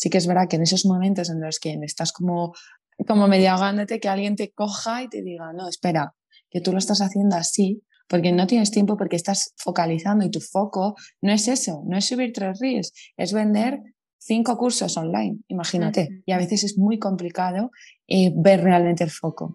sí que es verdad que en esos momentos en los que estás como, como medio ahogándote, que alguien te coja y te diga, no, espera, que tú lo estás haciendo así, porque no tienes tiempo, porque estás focalizando y tu foco no es eso, no es subir tres reels, es vender cinco cursos online, imagínate. Y a veces es muy complicado eh, ver realmente el foco.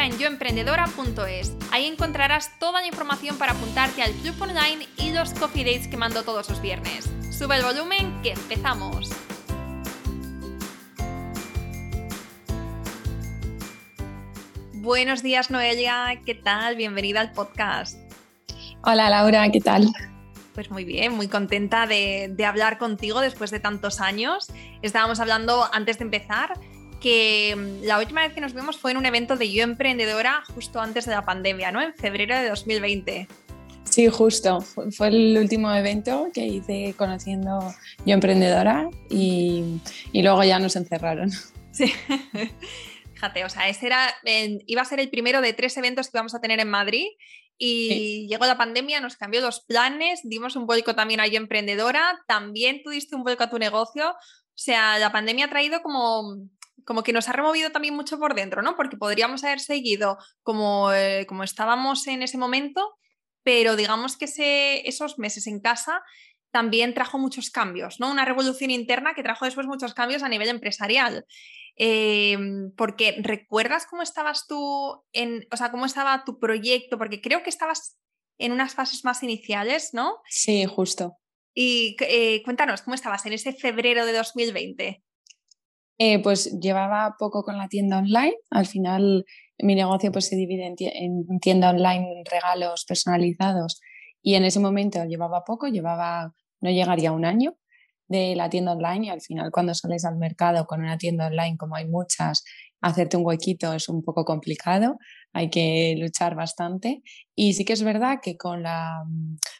en yoemprendedora.es. Ahí encontrarás toda la información para apuntarte al club online y los coffee dates que mando todos los viernes. Sube el volumen que empezamos. Buenos días Noelia, ¿qué tal? Bienvenida al podcast. Hola Laura, ¿qué tal? Pues muy bien, muy contenta de, de, hablar contigo después de tantos años. Estábamos hablando antes de empezar que mm, la última vez que nos vimos fue en un evento de Yo Emprendedora justo antes de la pandemia, ¿no? En febrero de 2020. Sí, justo. Fue el último evento que hice conociendo Yo Emprendedora y, y luego ya nos encerraron. Sí. Fíjate, o sea, ese era, iba a ser el primero de tres eventos que íbamos a tener en Madrid y llegó la pandemia, nos cambió los planes, dimos un vuelco también a Yo Emprendedora, también tuviste un vuelco a tu negocio. O sea, la pandemia ha traído como como que nos ha removido también mucho por dentro, ¿no? Porque podríamos haber seguido como, eh, como estábamos en ese momento, pero digamos que ese, esos meses en casa también trajo muchos cambios, ¿no? Una revolución interna que trajo después muchos cambios a nivel empresarial. Em, porque recuerdas cómo estabas tú en, o sea, cómo estaba tu proyecto, porque creo que estabas en unas fases más iniciales, ¿no? Sí, justo. Y eh, cuéntanos, ¿cómo estabas en ese febrero de 2020? Eh, pues llevaba poco con la tienda online. Al final mi negocio pues, se divide en, tienda online, regalos personalizados. Y en ese momento llevaba poco, llevaba, no llegaría un año de la tienda online. Y al final cuando sales al mercado con una tienda online como hay muchas, hacerte un huequito es un poco complicado, hay que luchar bastante. Y sí que es verdad que con la,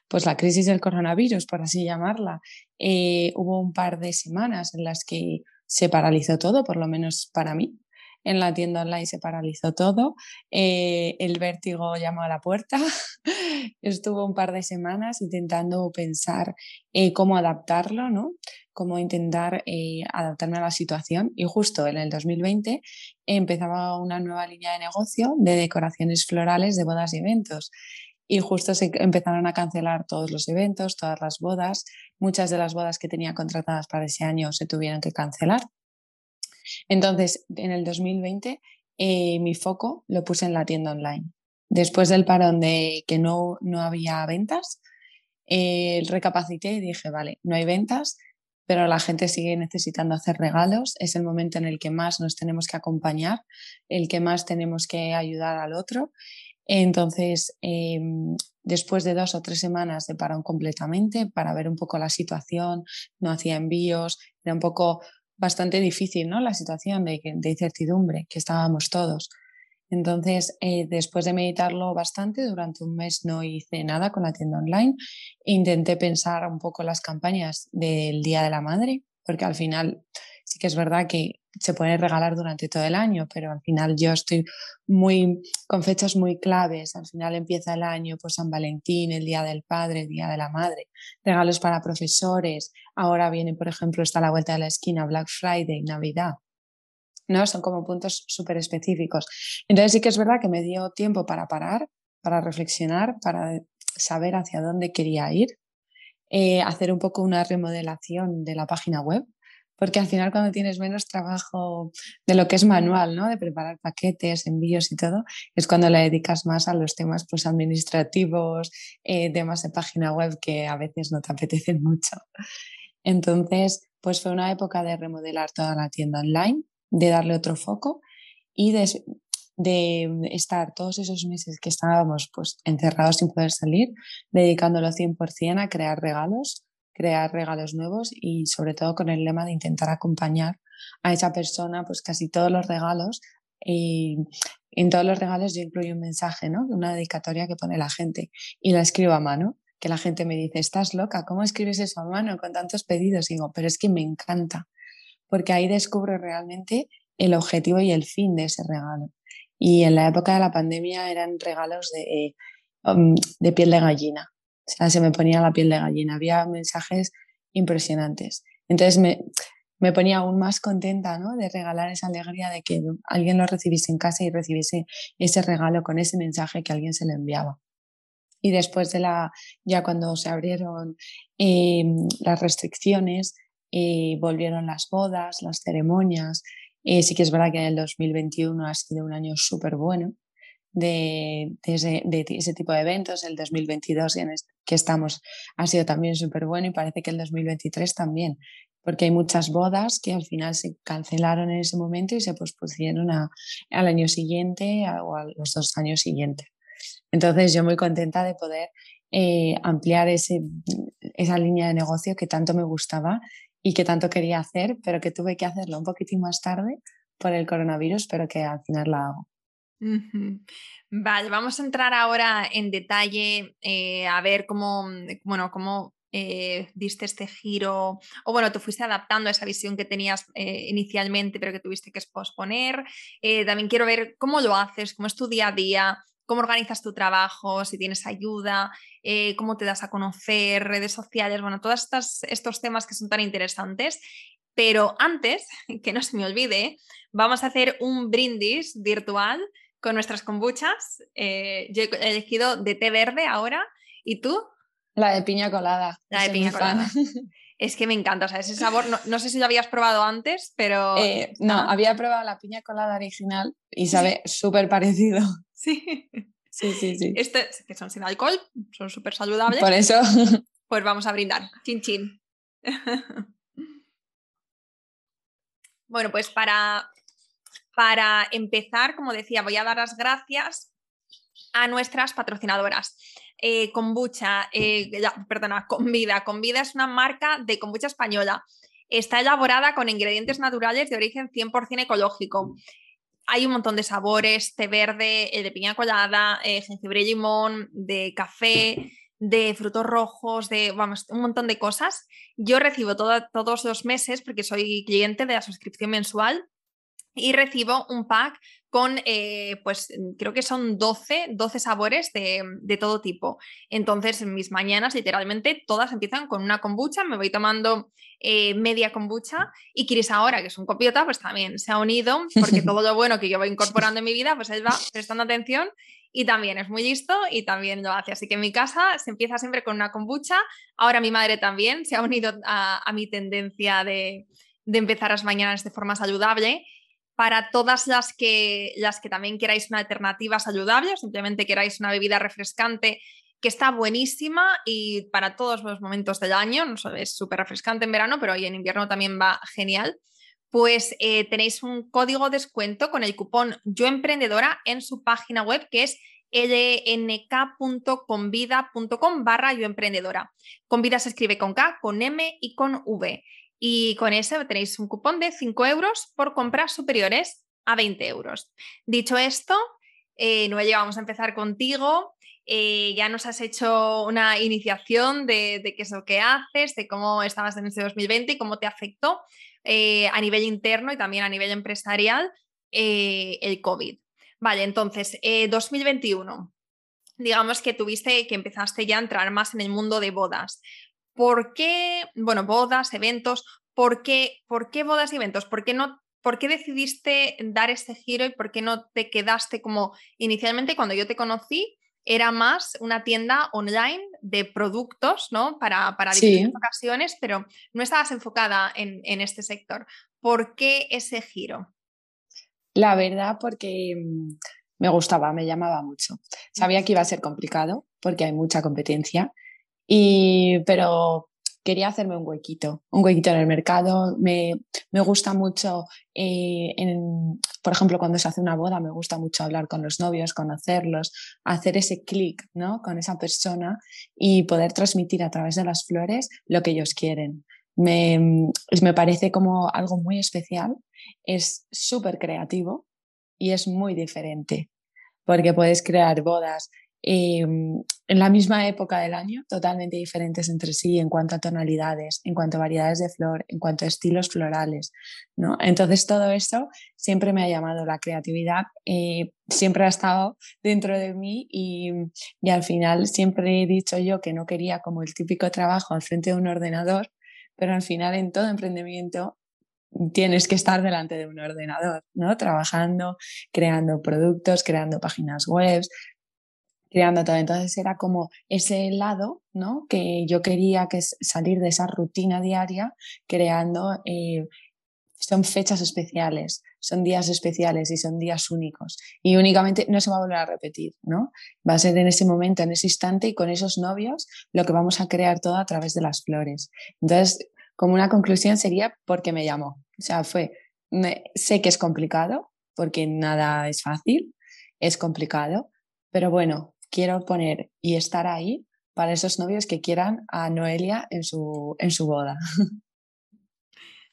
pues la crisis del coronavirus, por así llamarla, eh, hubo un par de semanas en las que se paralizó todo, por lo menos para mí. En la tienda online se paralizó todo, eh, el vértigo llamó a la puerta, estuvo un par de semanas intentando pensar eh, cómo adaptarlo, ¿no? cómo intentar eh, adaptarme a la situación y justo en el 2020 empezaba una nueva línea de negocio de decoraciones florales de bodas y eventos y justo se empezaron a cancelar todos los eventos, todas las bodas. Muchas de las bodas que tenía contratadas para ese año se tuvieron que cancelar. Entonces, en el 2020, eh, mi foco lo puse en la tienda online. Después del parón de que no, no había ventas, eh, recapacité y dije, vale, no hay ventas, pero la gente sigue necesitando hacer regalos. Es el momento en el que más nos tenemos que acompañar, el que más tenemos que ayudar al otro. Entonces, em, después de dos o tres semanas de parón completamente para ver un poco la situación, no hacía envíos, era un poco bastante difícil, ¿no? La situación de, incertidumbre que estábamos todos. Entonces, eh, después de meditarlo bastante, durante un mes no hice nada con la tienda online. Intenté pensar un poco las campañas del Día de la Madre, porque al final que es verdad que se puede regalar durante todo el año, pero al final yo estoy muy con fechas muy claves. Al final empieza el año, pues San Valentín, el Día del Padre, el Día de la Madre, regalos para profesores. Ahora viene, por ejemplo, está la vuelta de la esquina Black Friday, Navidad. ¿no? Son como puntos súper específicos. Entonces sí que es verdad que me dio tiempo para parar, para reflexionar, para saber hacia dónde quería ir, eh, hacer un poco una remodelación de la página web, porque al final cuando tienes menos trabajo de lo que es manual, ¿no? de preparar paquetes, envíos y todo, es cuando le dedicas más a los temas pues, administrativos, eh, temas de página web que a veces no te apetecen mucho. Entonces, pues fue una época de remodelar toda la tienda online, de darle otro foco y de, estar todos esos meses que estábamos pues encerrados sin poder salir, dedicándolo 100% a crear regalos, crear regalos nuevos y sobre todo con el lema de intentar acompañar a esa persona, pues casi todos los regalos. Y en todos los regalos yo incluyo un mensaje, ¿no? Una dedicatoria que pone la gente y la escribo a mano, que la gente me dice, estás loca, ¿cómo escribes eso a mano con tantos pedidos? Y digo, pero es que me encanta, porque ahí descubro realmente el objetivo y el fin de ese regalo. Y en la época de la pandemia eran regalos de, um, de piel de gallina. Se me ponía la piel de gallina. Había mensajes impresionantes. Entonces me, me ponía aún más contenta ¿no? de regalar esa alegría de que alguien lo recibiese en casa y recibiese ese regalo con ese mensaje que alguien se le enviaba. Y después de la, ya cuando se abrieron em, las restricciones, eh, volvieron las bodas, las ceremonias. Eh, sí que es verdad que el 2021 ha sido un año súper bueno de, ese, de, ese, tipo de eventos. El 2022 en que estamos ha sido también súper bueno y parece que el 2023 también porque hay muchas bodas que al final se cancelaron en ese momento y se pospusieron al año siguiente o a los dos años siguientes. Entonces yo muy contenta de poder eh, ampliar ese, esa línea de negocio que tanto me gustaba y que tanto quería hacer, pero que tuve que hacerlo un poquitín más tarde por el coronavirus, pero que al final la hago. Vale, vamos a entrar ahora en detalle eh, a ver cómo, bueno, cómo eh, diste este giro, o bueno, te fuiste adaptando a esa visión que tenías eh, inicialmente, pero que tuviste que posponer. También quiero ver cómo lo haces, cómo es tu día a día, cómo organizas tu trabajo, si tienes ayuda, cómo te das a conocer, redes sociales, bueno, todos estos temas que son tan interesantes. Pero antes, que no se me olvide, vamos a hacer un brindis virtual con nuestras kombuchas. yo he elegido de té verde ahora. ¿Y tú? La de piña colada. La de piña colada. Es que me encanta, o sea, ese sabor, no, sé si lo habías probado antes, pero... Eh, no, había probado la piña colada original y sabe súper parecido. Sí. Sí, sí, sí. Este, que son sin alcohol, son súper saludables. Por eso. Pues vamos a brindar. Chin, chin. Bueno, pues para, para empezar, como decía, voy a dar las gracias a nuestras patrocinadoras eh, eh, perdona, Convida. Convida es una marca de kombucha española. Está elaborada con ingredientes naturales de origen 100% ecológico. Hay un montón de sabores, té verde, eh, de piña colada, eh, jengibre y limón, de café, de frutos rojos, de vamos, un montón de cosas. Yo recibo todos los meses, porque soy cliente de la suscripción mensual, y recibo un pack con, eh, pues creo que son 12, 12 sabores de, todo tipo. Entonces, en mis mañanas, literalmente, todas empiezan con una kombucha, me voy tomando eh, media kombucha y Kiris ahora, que es un copiota, pues también se ha unido, porque todo lo bueno que yo voy incorporando en mi vida, pues él va prestando atención y también es muy listo y también lo hace. Así que en mi casa se empieza siempre con una kombucha. Ahora mi madre también se ha unido a, mi tendencia de, de empezar las mañanas de forma saludable para todas las que, las que también queráis una alternativa saludable simplemente queráis una bebida refrescante que está buenísima y para todos los momentos del año, no es súper refrescante en verano, pero hoy en invierno también va genial, pues eh, tenéis un código descuento con el cupón Yo Emprendedora en su página web que es lnk.convida.com barra yo emprendedora. Convida se escribe con K, con M y con V. Y con eso tenéis un cupón de 5 euros por compras superiores a 20 euros. Dicho esto, eh, Noelia, vamos a empezar contigo. Eh, ya nos has hecho una iniciación de, qué es lo que haces, de cómo estabas en este 2020 y cómo te afectó eh, a nivel interno y también a nivel empresarial eh, el COVID. Vale, entonces, 2021, digamos que tuviste, que empezaste ya a entrar más en el mundo de bodas. ¿Por qué, bueno, bodas, eventos, ¿por qué, por qué bodas y eventos? ¿Por qué, no, ¿Por qué decidiste dar este giro y por qué no te quedaste como inicialmente cuando yo te conocí? Era más una tienda online de productos, ¿no? Para, para diferentes ocasiones, pero no estabas enfocada en, en este sector. ¿Por qué ese giro? La verdad, porque mm, me gustaba, me llamaba mucho. Sabía que iba a ser complicado porque hay mucha competencia y, pero quería hacerme un huequito, un huequito en el mercado. Me, me gusta mucho, eh, en, por ejemplo, cuando se hace una boda, me gusta mucho hablar con los novios, conocerlos, hacer ese clic ¿no? con esa persona y poder transmitir a través de las flores lo que ellos quieren. Me, me parece como algo muy especial, es súper creativo y es muy diferente porque puedes crear bodas Em, en la misma época del año, totalmente diferentes entre sí en cuanto a tonalidades, en cuanto a variedades de flor, en cuanto a estilos florales. ¿no? Entonces todo esto siempre me ha llamado la creatividad, eh, siempre ha estado dentro de mí y, y al final siempre he dicho yo que no quería como el típico trabajo al frente de un ordenador, pero al final en todo emprendimiento tienes que estar delante de un ordenador, ¿no? Trabajando, creando productos, creando páginas web, creando todo. Entonces era como ese lado, ¿no? Que yo quería que salir de esa rutina diaria creando. Eh, son fechas especiales, son días especiales y son días únicos. Y únicamente no se va a volver a repetir, ¿no? Va a ser en ese momento, en ese instante y con esos novios lo que vamos a crear todo a través de las flores. Entonces, como una conclusión sería porque me llamó. O sea, fue, sé que es complicado, porque nada es fácil, es complicado, pero bueno, quiero poner y estar ahí para esos novios que quieran a Noelia en su, en su boda.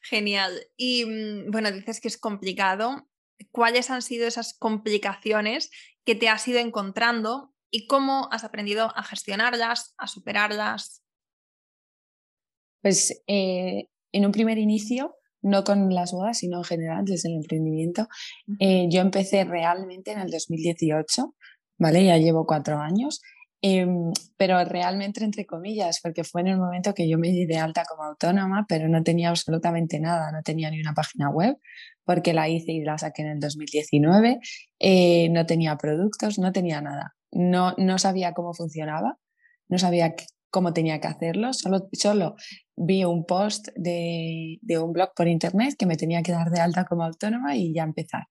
Genial. Y mm, bueno, dices que es complicado. ¿Cuáles han sido esas complicaciones que te has ido encontrando y cómo has aprendido a gestionarlas, a superarlas? Pues eh, en un primer inicio, no con las bodas, sino en general desde el emprendimiento, eh, yo empecé realmente en el 2018 ¿vale? Ya llevo cuatro años, em, pero realmente entre comillas, porque fue en el momento que yo me di de alta como autónoma, pero no tenía absolutamente nada, no tenía ni una página web, porque la hice y la saqué en el 2019, eh, no tenía productos, no tenía nada, no, no sabía cómo funcionaba, no sabía cómo tenía que hacerlo, solo, solo vi un post de, de un blog por internet que me tenía que dar de alta como autónoma y ya empezar.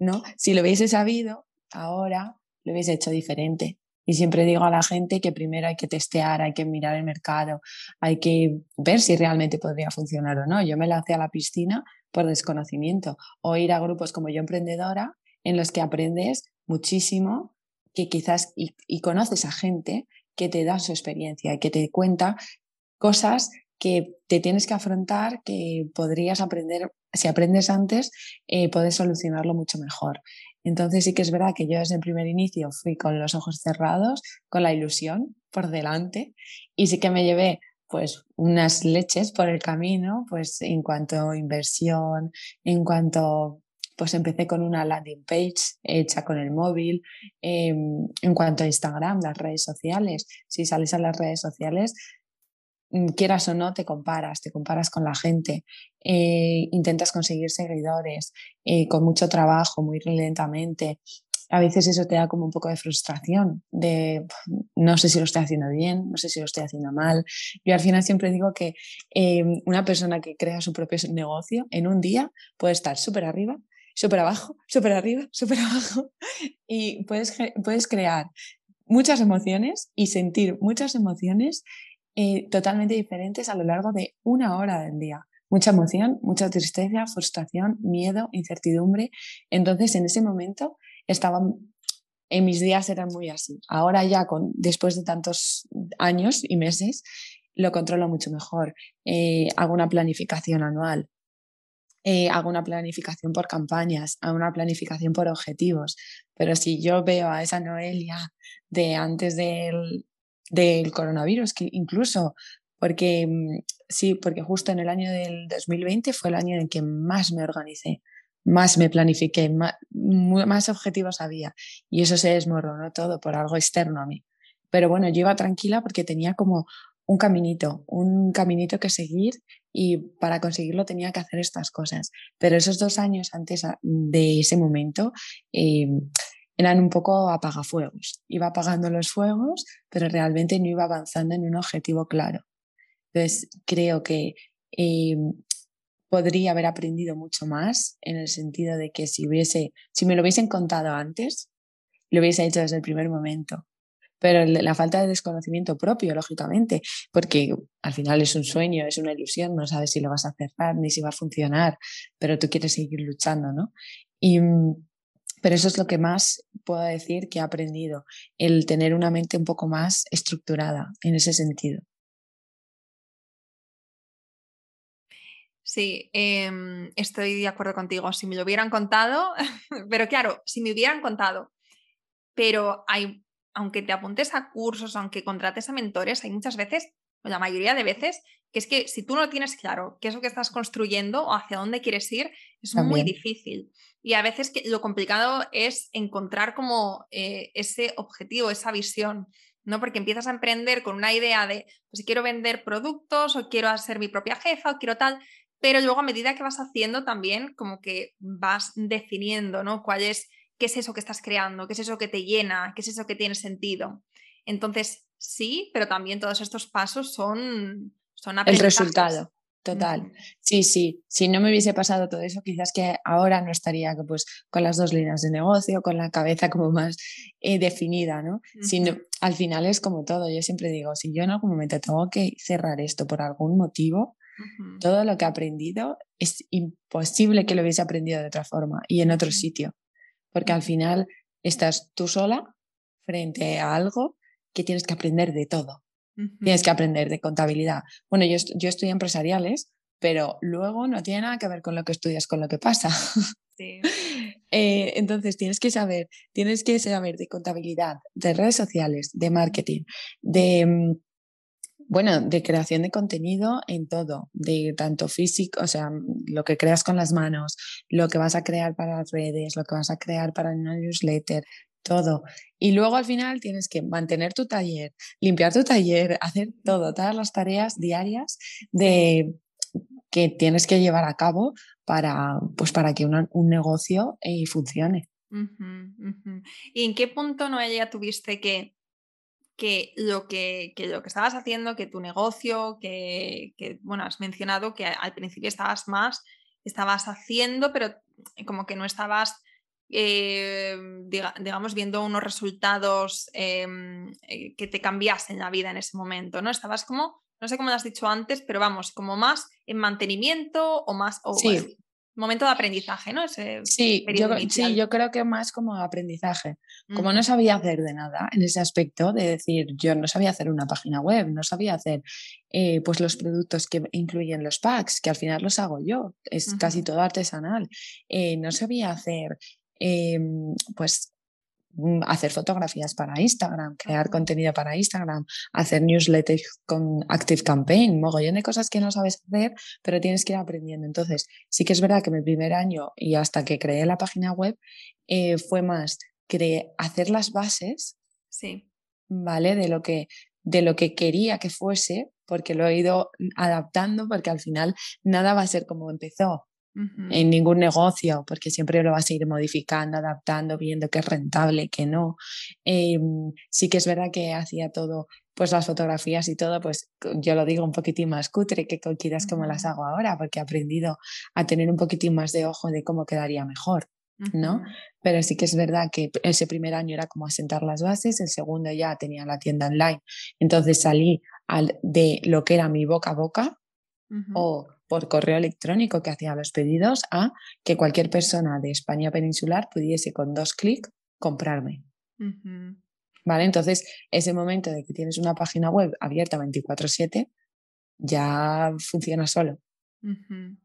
¿no? Si lo hubiese sabido ahora, lo hubiese hecho diferente. Y siempre digo a la gente que primero hay que testear, hay que mirar el mercado, hay que ver si realmente podría funcionar o no. Yo me lancé a la piscina por desconocimiento o ir a grupos como Yo Emprendedora en los que aprendes muchísimo, que quizás y, conoces a gente que te da su experiencia y que te cuenta cosas que te tienes que afrontar, que podrías aprender, si aprendes antes, eh, puedes solucionarlo mucho mejor. Entonces sí que es verdad que yo desde el primer inicio fui con los ojos cerrados, con la ilusión por delante y sí que me llevé pues unas leches por el camino, pues en cuanto a inversión, en cuanto pues empecé con una landing page hecha con el móvil. Em, en cuanto a Instagram, las redes sociales, si sales a las redes sociales, quieras o no, te comparas, te comparas con la gente, eh, intentas conseguir seguidores eh, con mucho trabajo, muy lentamente. A veces eso te da como un poco de frustración, de no sé si lo estoy haciendo bien, no sé si lo estoy haciendo mal. Yo al final siempre digo que eh, una persona que crea su propio negocio en un día puede estar súper arriba, súper abajo, súper arriba, súper abajo y puedes, puedes crear muchas emociones y sentir muchas emociones eh, totalmente diferentes a lo largo de una hora del día. Mucha emoción, mucha tristeza, frustración, miedo, incertidumbre. Entonces, en ese momento estaban, en mis días eran muy así. Ahora ya, con, después de tantos años y meses, lo controlo mucho mejor. Eh, hago una planificación anual, eh, hago una planificación por campañas, hago una planificación por objetivos. Pero si yo veo a esa Noelia de antes del, del coronavirus, que incluso porque mm, sí, porque justo en el año del 2020 fue el año en que más me organicé, más me planifiqué, más, objetivos había y eso se desmoronó todo por algo externo a mí. Pero bueno, yo tranquila porque tenía como un caminito, un caminito que seguir y para conseguirlo tenía que hacer estas cosas. Pero esos dos años antes de ese momento, eh, eran un poco apagafuegos. Iba apagando los fuegos, pero realmente no iba avanzando en un objetivo claro. Entonces, creo que eh, podría haber aprendido mucho más en el sentido de que si, hubiese, si me lo hubiesen contado antes, lo hubiese hecho desde el primer momento. pero la falta de desconocimiento propio, lógicamente, porque al final es un sueño, es una ilusión, no sabes si lo vas a cerrar ni si va a funcionar, pero tú quieres seguir luchando, ¿no? Y, mm, pero eso es lo que más puedo decir que he aprendido, el tener una mente un poco más estructurada en ese sentido. Sí, em, estoy de acuerdo contigo. Si me lo hubieran contado, pero claro, si me hubieran contado, pero hay, aunque te apuntes a cursos, aunque contrates a mentores, hay muchas veces, o la mayoría de veces, que es que si tú no tienes claro qué es lo que estás construyendo o hacia dónde quieres ir, es muy difícil. Y a veces que lo complicado es encontrar como eh, ese objetivo, esa visión. ¿no? Porque empiezas a emprender con una idea de, pues quiero vender productos o quiero ser mi propia jefa o quiero tal, pero luego a medida que vas haciendo también como que vas definiendo, ¿no? ¿Cuál es, qué es eso que estás creando, qué es eso que te llena, qué es eso que tiene sentido? Entonces, sí, pero también todos estos pasos son, son El resultado. Total. Sí, sí. Si no me hubiese pasado todo eso, quizás que ahora no estaría pues, con las dos líneas de negocio, con la cabeza como más eh, definida, ¿no? Sino, al final es como todo. Yo siempre digo, si yo en algún momento tengo que cerrar esto por algún motivo, todo lo que he aprendido es imposible que lo hubiese aprendido de otra forma y en otro sitio, porque al final estás tú sola frente a algo que tienes que aprender de todo. Tienes que aprender de contabilidad. Bueno, yo, yo estudié empresariales, pero luego no tiene nada que ver con lo que estudias, con lo que pasa. Eh, entonces tienes que saber, tienes que saber de contabilidad, de redes sociales, de marketing, de mm, bueno, de creación de contenido en todo, de tanto físico, o sea, lo que creas con las manos, lo que vas a crear para las redes, lo que vas a crear para el newsletter, todo. Y luego al final tienes que mantener tu taller, limpiar tu taller, hacer todo, todas las tareas diarias de que tienes que llevar a cabo para, pues para que un negocio eh, funcione. ¿Y en qué punto no ya tuviste que que lo que, lo que estabas haciendo, que tu negocio, que, bueno, has mencionado que al principio estabas más, estabas haciendo, pero como que no estabas, eh, digamos, viendo unos resultados em, eh, que te cambiasen la vida en ese momento, ¿no? Estabas como, no sé cómo lo has dicho antes, pero vamos, como más en mantenimiento o más... O, sí momento de aprendizaje, ¿no? sí, yo, sí, yo creo que más como aprendizaje. Como no sabía hacer de nada en ese aspecto, de decir, yo no sabía hacer una página web, no sabía hacer eh, pues los productos que incluyen los packs, que al final los hago yo, es casi todo artesanal. Eh, no sabía hacer em, pues Mm, hacer fotografías para Instagram, crear contenido para Instagram, hacer newsletters con Active Campaign, mogollón de cosas que no sabes hacer, pero tienes que ir aprendiendo. Entonces, sí que es verdad que mi primer año y hasta que creé la página web eh, fue más hacer las bases, sí. ¿vale? De lo, que, de lo que quería que fuese, porque lo he ido adaptando, porque al final nada va a ser como empezó en ningún negocio, porque siempre lo vas a ir modificando, adaptando, viendo qué es rentable, qué no. Em, sí que es verdad que hacía todo, pues las fotografías y todo, pues yo lo digo un poquitín más cutre que quieras como las hago ahora, porque he aprendido a tener un poquitín más de ojo de cómo quedaría mejor. ¿no? Pero sí que es verdad que ese primer año era como asentar las bases, el segundo ya tenía la tienda online, entonces salí al, de lo que era mi boca a boca o por correo electrónico que hacía los pedidos a que cualquier persona de España peninsular pudiese con dos clics comprarme. ¿Vale? Entonces, ese momento de que tienes una página web abierta 24/7 ya funciona solo.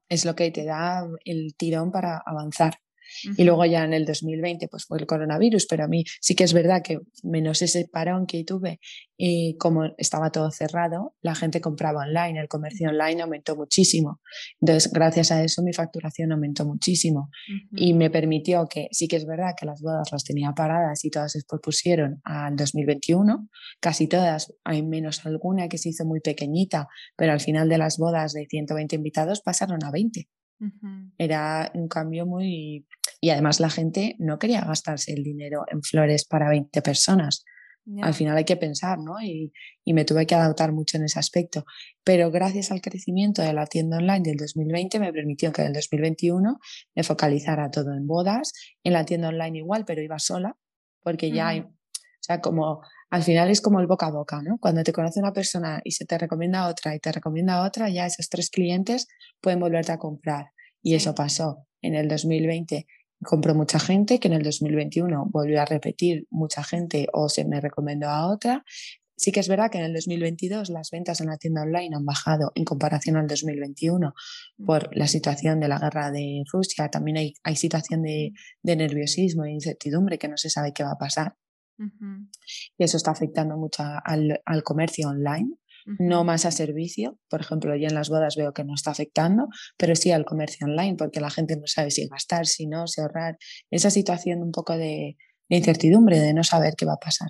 Es lo que te da el tirón para avanzar. Y luego ya en el 2020 pues fue el coronavirus, pero a mí sí que es verdad que menos ese parón que tuve, y eh, como estaba todo cerrado, la gente compraba online, el comercio online aumentó muchísimo. Entonces, gracias a eso mi facturación aumentó muchísimo y me permitió que sí que es verdad que las bodas las tenía paradas y todas se propusieron al 2021, casi todas, hay menos alguna que se hizo muy pequeñita, pero al final de las bodas de 120 invitados pasaron a 20. Era un cambio muy... Y además la gente no quería gastarse el dinero en flores para 20 personas. Al final hay que pensar, ¿no? Y, y, me tuve que adaptar mucho en ese aspecto. Pero gracias al crecimiento de la tienda online del 2020 me permitió que en el 2021 me focalizara todo en bodas, en la tienda online igual, pero iba sola, porque ya hay, sea, como al final es como el boca a boca, ¿no? Cuando te conoce una persona y se te recomienda otra y te recomienda otra, ya esos tres clientes pueden volverte a comprar. Y eso pasó. En el 2020 compró mucha gente, que en el 2021 volvió a repetir mucha gente o se me recomendó a otra. Sí que es verdad que en el 2022 las ventas en la tienda online han bajado en comparación al 2021 por la situación de la guerra de Rusia. También hay, hay situación de, de nerviosismo e incertidumbre que no se sabe qué va a pasar. Y eso está afectando mucho al, al comercio online, no más a servicio. Por ejemplo, yo en las bodas veo que no está afectando, pero sí al comercio online, porque la gente no sabe si gastar, si no, si ahorrar. Esa situación un poco de, incertidumbre, de no saber qué va a pasar.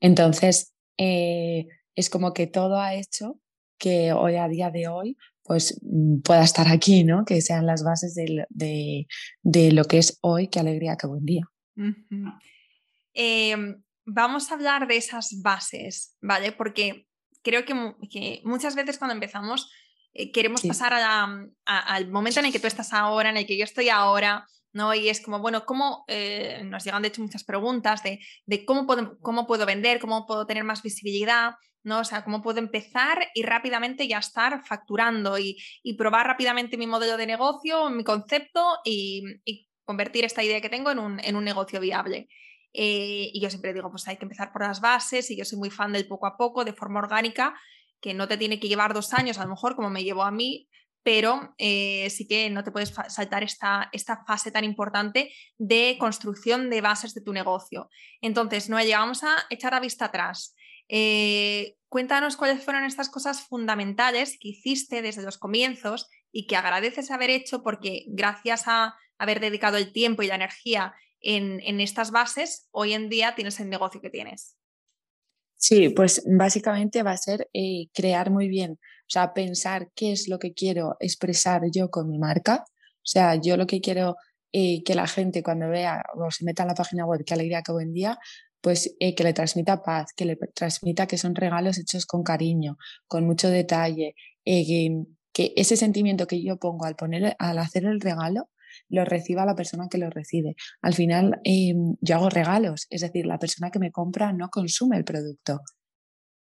Entonces, eh, es como que todo ha hecho que hoy a día de hoy pues mm, pueda estar aquí, ¿no? Que sean las bases de, de, de lo que es hoy, qué alegría, qué buen día. Em, vamos a hablar de esas bases, ¿vale? Porque creo que, muchas veces cuando empezamos eh, queremos pasar al momento en el que tú estás ahora, en el que yo estoy ahora, ¿no? Y es como, bueno, ¿cómo eh, nos llegan de hecho muchas preguntas de, cómo, puedo, cómo puedo vender, cómo puedo tener más visibilidad, ¿no? O sea, cómo puedo empezar y rápidamente ya estar facturando y, probar rápidamente mi modelo de negocio, mi concepto y, convertir esta idea que tengo en un, en un negocio viable. Eh, y yo siempre digo, pues hay que empezar por las bases y yo soy muy fan del poco a poco, de forma orgánica, que no te tiene que llevar dos años, a lo mejor como me llevó a mí, pero eh, sí que no te puedes saltar esta, esta fase tan importante de construcción de bases de tu negocio. Entonces, no llegamos a echar la vista atrás. Eh, cuéntanos cuáles fueron estas cosas fundamentales que hiciste desde los comienzos y que agradeces haber hecho porque gracias a haber dedicado el tiempo y la energía en, estas bases, hoy en día tienes el negocio que tienes? Sí, pues básicamente va a ser eh, crear muy bien, o sea, pensar qué es lo que quiero expresar yo con mi marca. O sea, yo lo que quiero eh, que la gente cuando vea o se meta en la página web, qué alegría, qué buen día, pues eh, que le transmita paz, que le transmita que son regalos hechos con cariño, con mucho detalle, que, que, ese sentimiento que yo pongo al, poner, al hacer el regalo lo reciba la persona que lo recibe. Al final, em, yo hago regalos, es decir, la persona que me compra no consume el producto.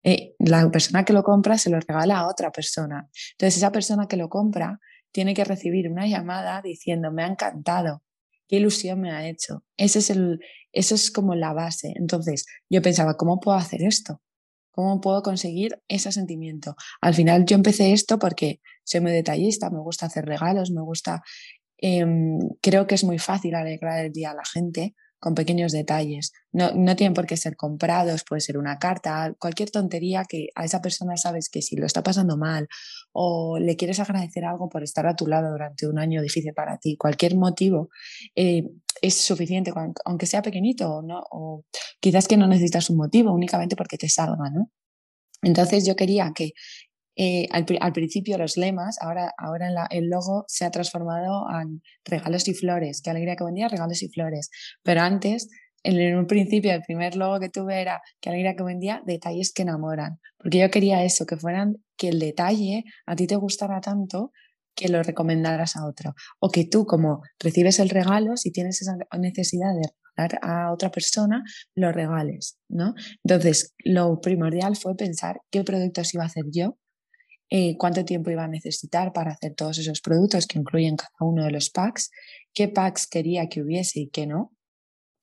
Eh, la persona que lo compra se lo regala a otra persona. Entonces, esa persona que lo compra tiene que recibir una llamada diciendo, me ha encantado, qué ilusión me ha hecho. Ese es el, eso es como la base. Entonces, yo pensaba, ¿cómo puedo hacer esto? ¿Cómo puedo conseguir ese sentimiento? Al final yo empecé esto porque soy muy detallista, me gusta hacer regalos, me gusta Em, creo que es muy fácil alegrar el día a la gente con pequeños detalles. No, no tienen por qué ser comprados, puede ser una carta, cualquier tontería que a esa persona sabes que si lo está pasando mal o le quieres agradecer algo por estar a tu lado durante un año difícil para ti, cualquier motivo eh, es suficiente, aunque sea pequeñito, ¿no? o quizás que no necesitas un motivo únicamente porque te salga. ¿no? Entonces yo quería que eh, al, principio los lemas, ahora, ahora el logo se ha transformado en regalos y flores. Qué alegría que buen día, regalos y flores. Pero antes, en un principio, el primer logo que tuve era qué alegría que buen día, detalles que enamoran. Porque yo quería eso, que fueran, que el detalle a ti te gustara tanto que lo recomendaras a otro. O que tú, como recibes el regalo, si tienes esa necesidad de regalar a otra persona, lo regales, ¿no? Entonces, lo primordial fue pensar qué productos iba a hacer yo eh, cuánto tiempo iba a necesitar para hacer todos esos productos que incluyen cada uno de los packs, qué packs quería que hubiese y qué no.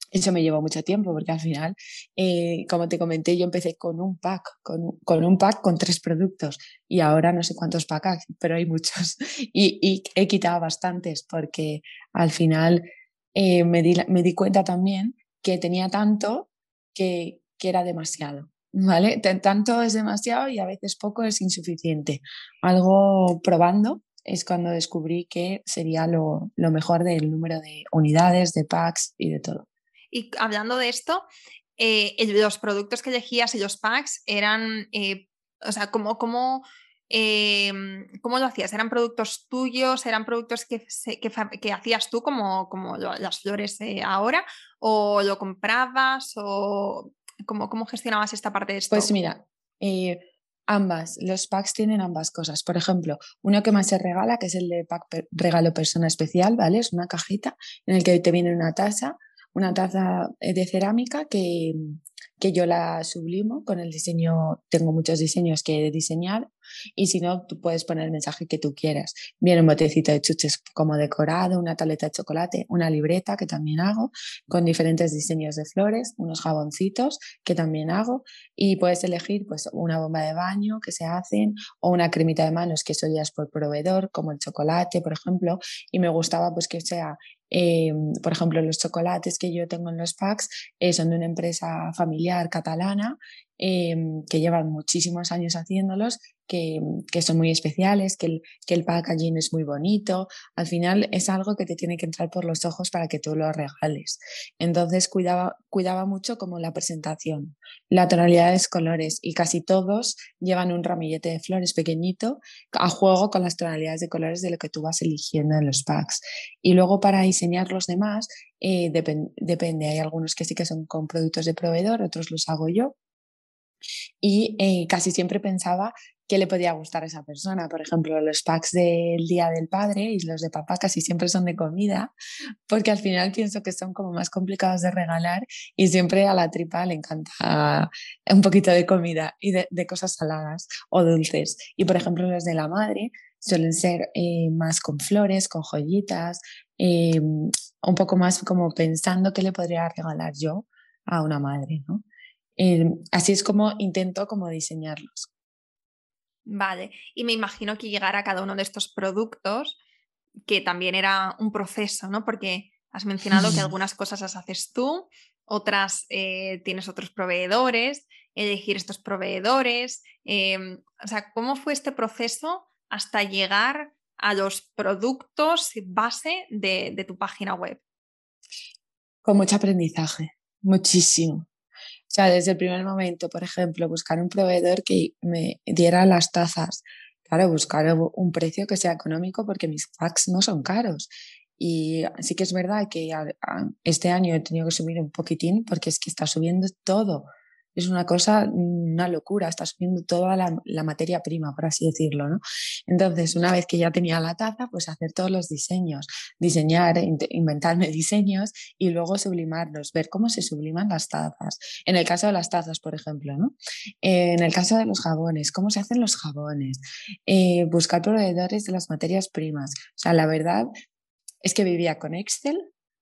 Eso me llevó mucho tiempo porque al final, eh, como te comenté, yo empecé con un pack, con, un pack con tres productos y ahora no sé cuántos packs, pero hay muchos y, he quitado bastantes porque al final eh, me, di, cuenta también que tenía tanto que era demasiado. ¿Vale? Tanto es demasiado y a veces poco es insuficiente. Algo probando es cuando descubrí que sería lo, mejor del número de unidades, de packs y de todo. Y hablando de esto, eh, los productos que elegías y los packs eran, eh, o sea, ¿cómo, cómo, em, ¿cómo, lo hacías? ¿Eran productos tuyos? ¿Eran productos que, que, hacías tú como, como las flores ahora? ¿O lo comprabas? ¿O ¿Cómo, gestionabas esta parte de esto? Pues mira, eh, ambas, los packs tienen ambas cosas. Por ejemplo, uno que más se regala, que es el de pack regalo persona especial, ¿vale? Es una cajita en el que te viene una taza, una taza de cerámica que, que yo la sublimo con el diseño, tengo muchos diseños que diseñar y si no, tú puedes poner el mensaje que tú quieras. Viene un botecito de chuches como decorado, una tableta de chocolate, una libreta que también hago con diferentes diseños de flores, unos jaboncitos que también hago y puedes elegir pues una bomba de baño que se hacen o una cremita de manos que eso ya es por proveedor, como el chocolate, por ejemplo, y me gustaba pues que sea Em, por ejemplo, los chocolates que yo tengo en los packs eh, son de una empresa familiar catalana Em, que llevan muchísimos años haciéndolos, que, que son muy especiales, que el, que el, packaging es muy bonito. Al final es algo que te tiene que entrar por los ojos para que tú lo regales. Entonces cuidaba, cuidaba mucho como la presentación, la tonalidad de colores y casi todos llevan un ramillete de flores pequeñito a juego con las tonalidades de colores de lo que tú vas eligiendo en los packs. Y luego para diseñar los demás, eh, depende, hay algunos que sí que son con productos de proveedor, otros los hago yo y eh, casi siempre pensaba que le podía gustar a esa persona. Por ejemplo, los packs del Día del Padre y los de papá casi siempre son de comida, porque al final pienso que son como más complicados de regalar y siempre a la tripa le encanta un poquito de comida y de, cosas saladas o dulces. Y por ejemplo, los de la madre suelen ser eh, más con flores, con joyitas, eh, un poco más como pensando qué le podría regalar yo a una madre, ¿no? Así es como intento como diseñarlos. Vale, y me imagino que llegar a cada uno de estos productos, que también era un proceso, ¿no? Porque has mencionado que algunas cosas las haces tú, otras eh, tienes otros proveedores, elegir estos proveedores. Em, o sea, ¿cómo fue este proceso hasta llegar a los productos base de tu página web? Con mucho aprendizaje, muchísimo. O sea, desde el primer momento, por ejemplo, buscar un proveedor que me diera las tazas. Claro, buscar un precio que sea económico porque mis packs no son caros. Y sí que es verdad que este año he tenido que subir un poquitín porque es que está subiendo todo es una cosa, una locura, está subiendo toda la, materia prima, por así decirlo, ¿no? Entonces, una vez que ya tenía la taza, pues hacer todos los diseños, diseñar, inventarme diseños y luego sublimarlos, ver cómo se subliman las tazas. En el caso de las tazas, por ejemplo, ¿no? en el caso de los jabones, cómo se hacen los jabones, eh, buscar proveedores de las materias primas. O sea, la verdad es que vivía con Excel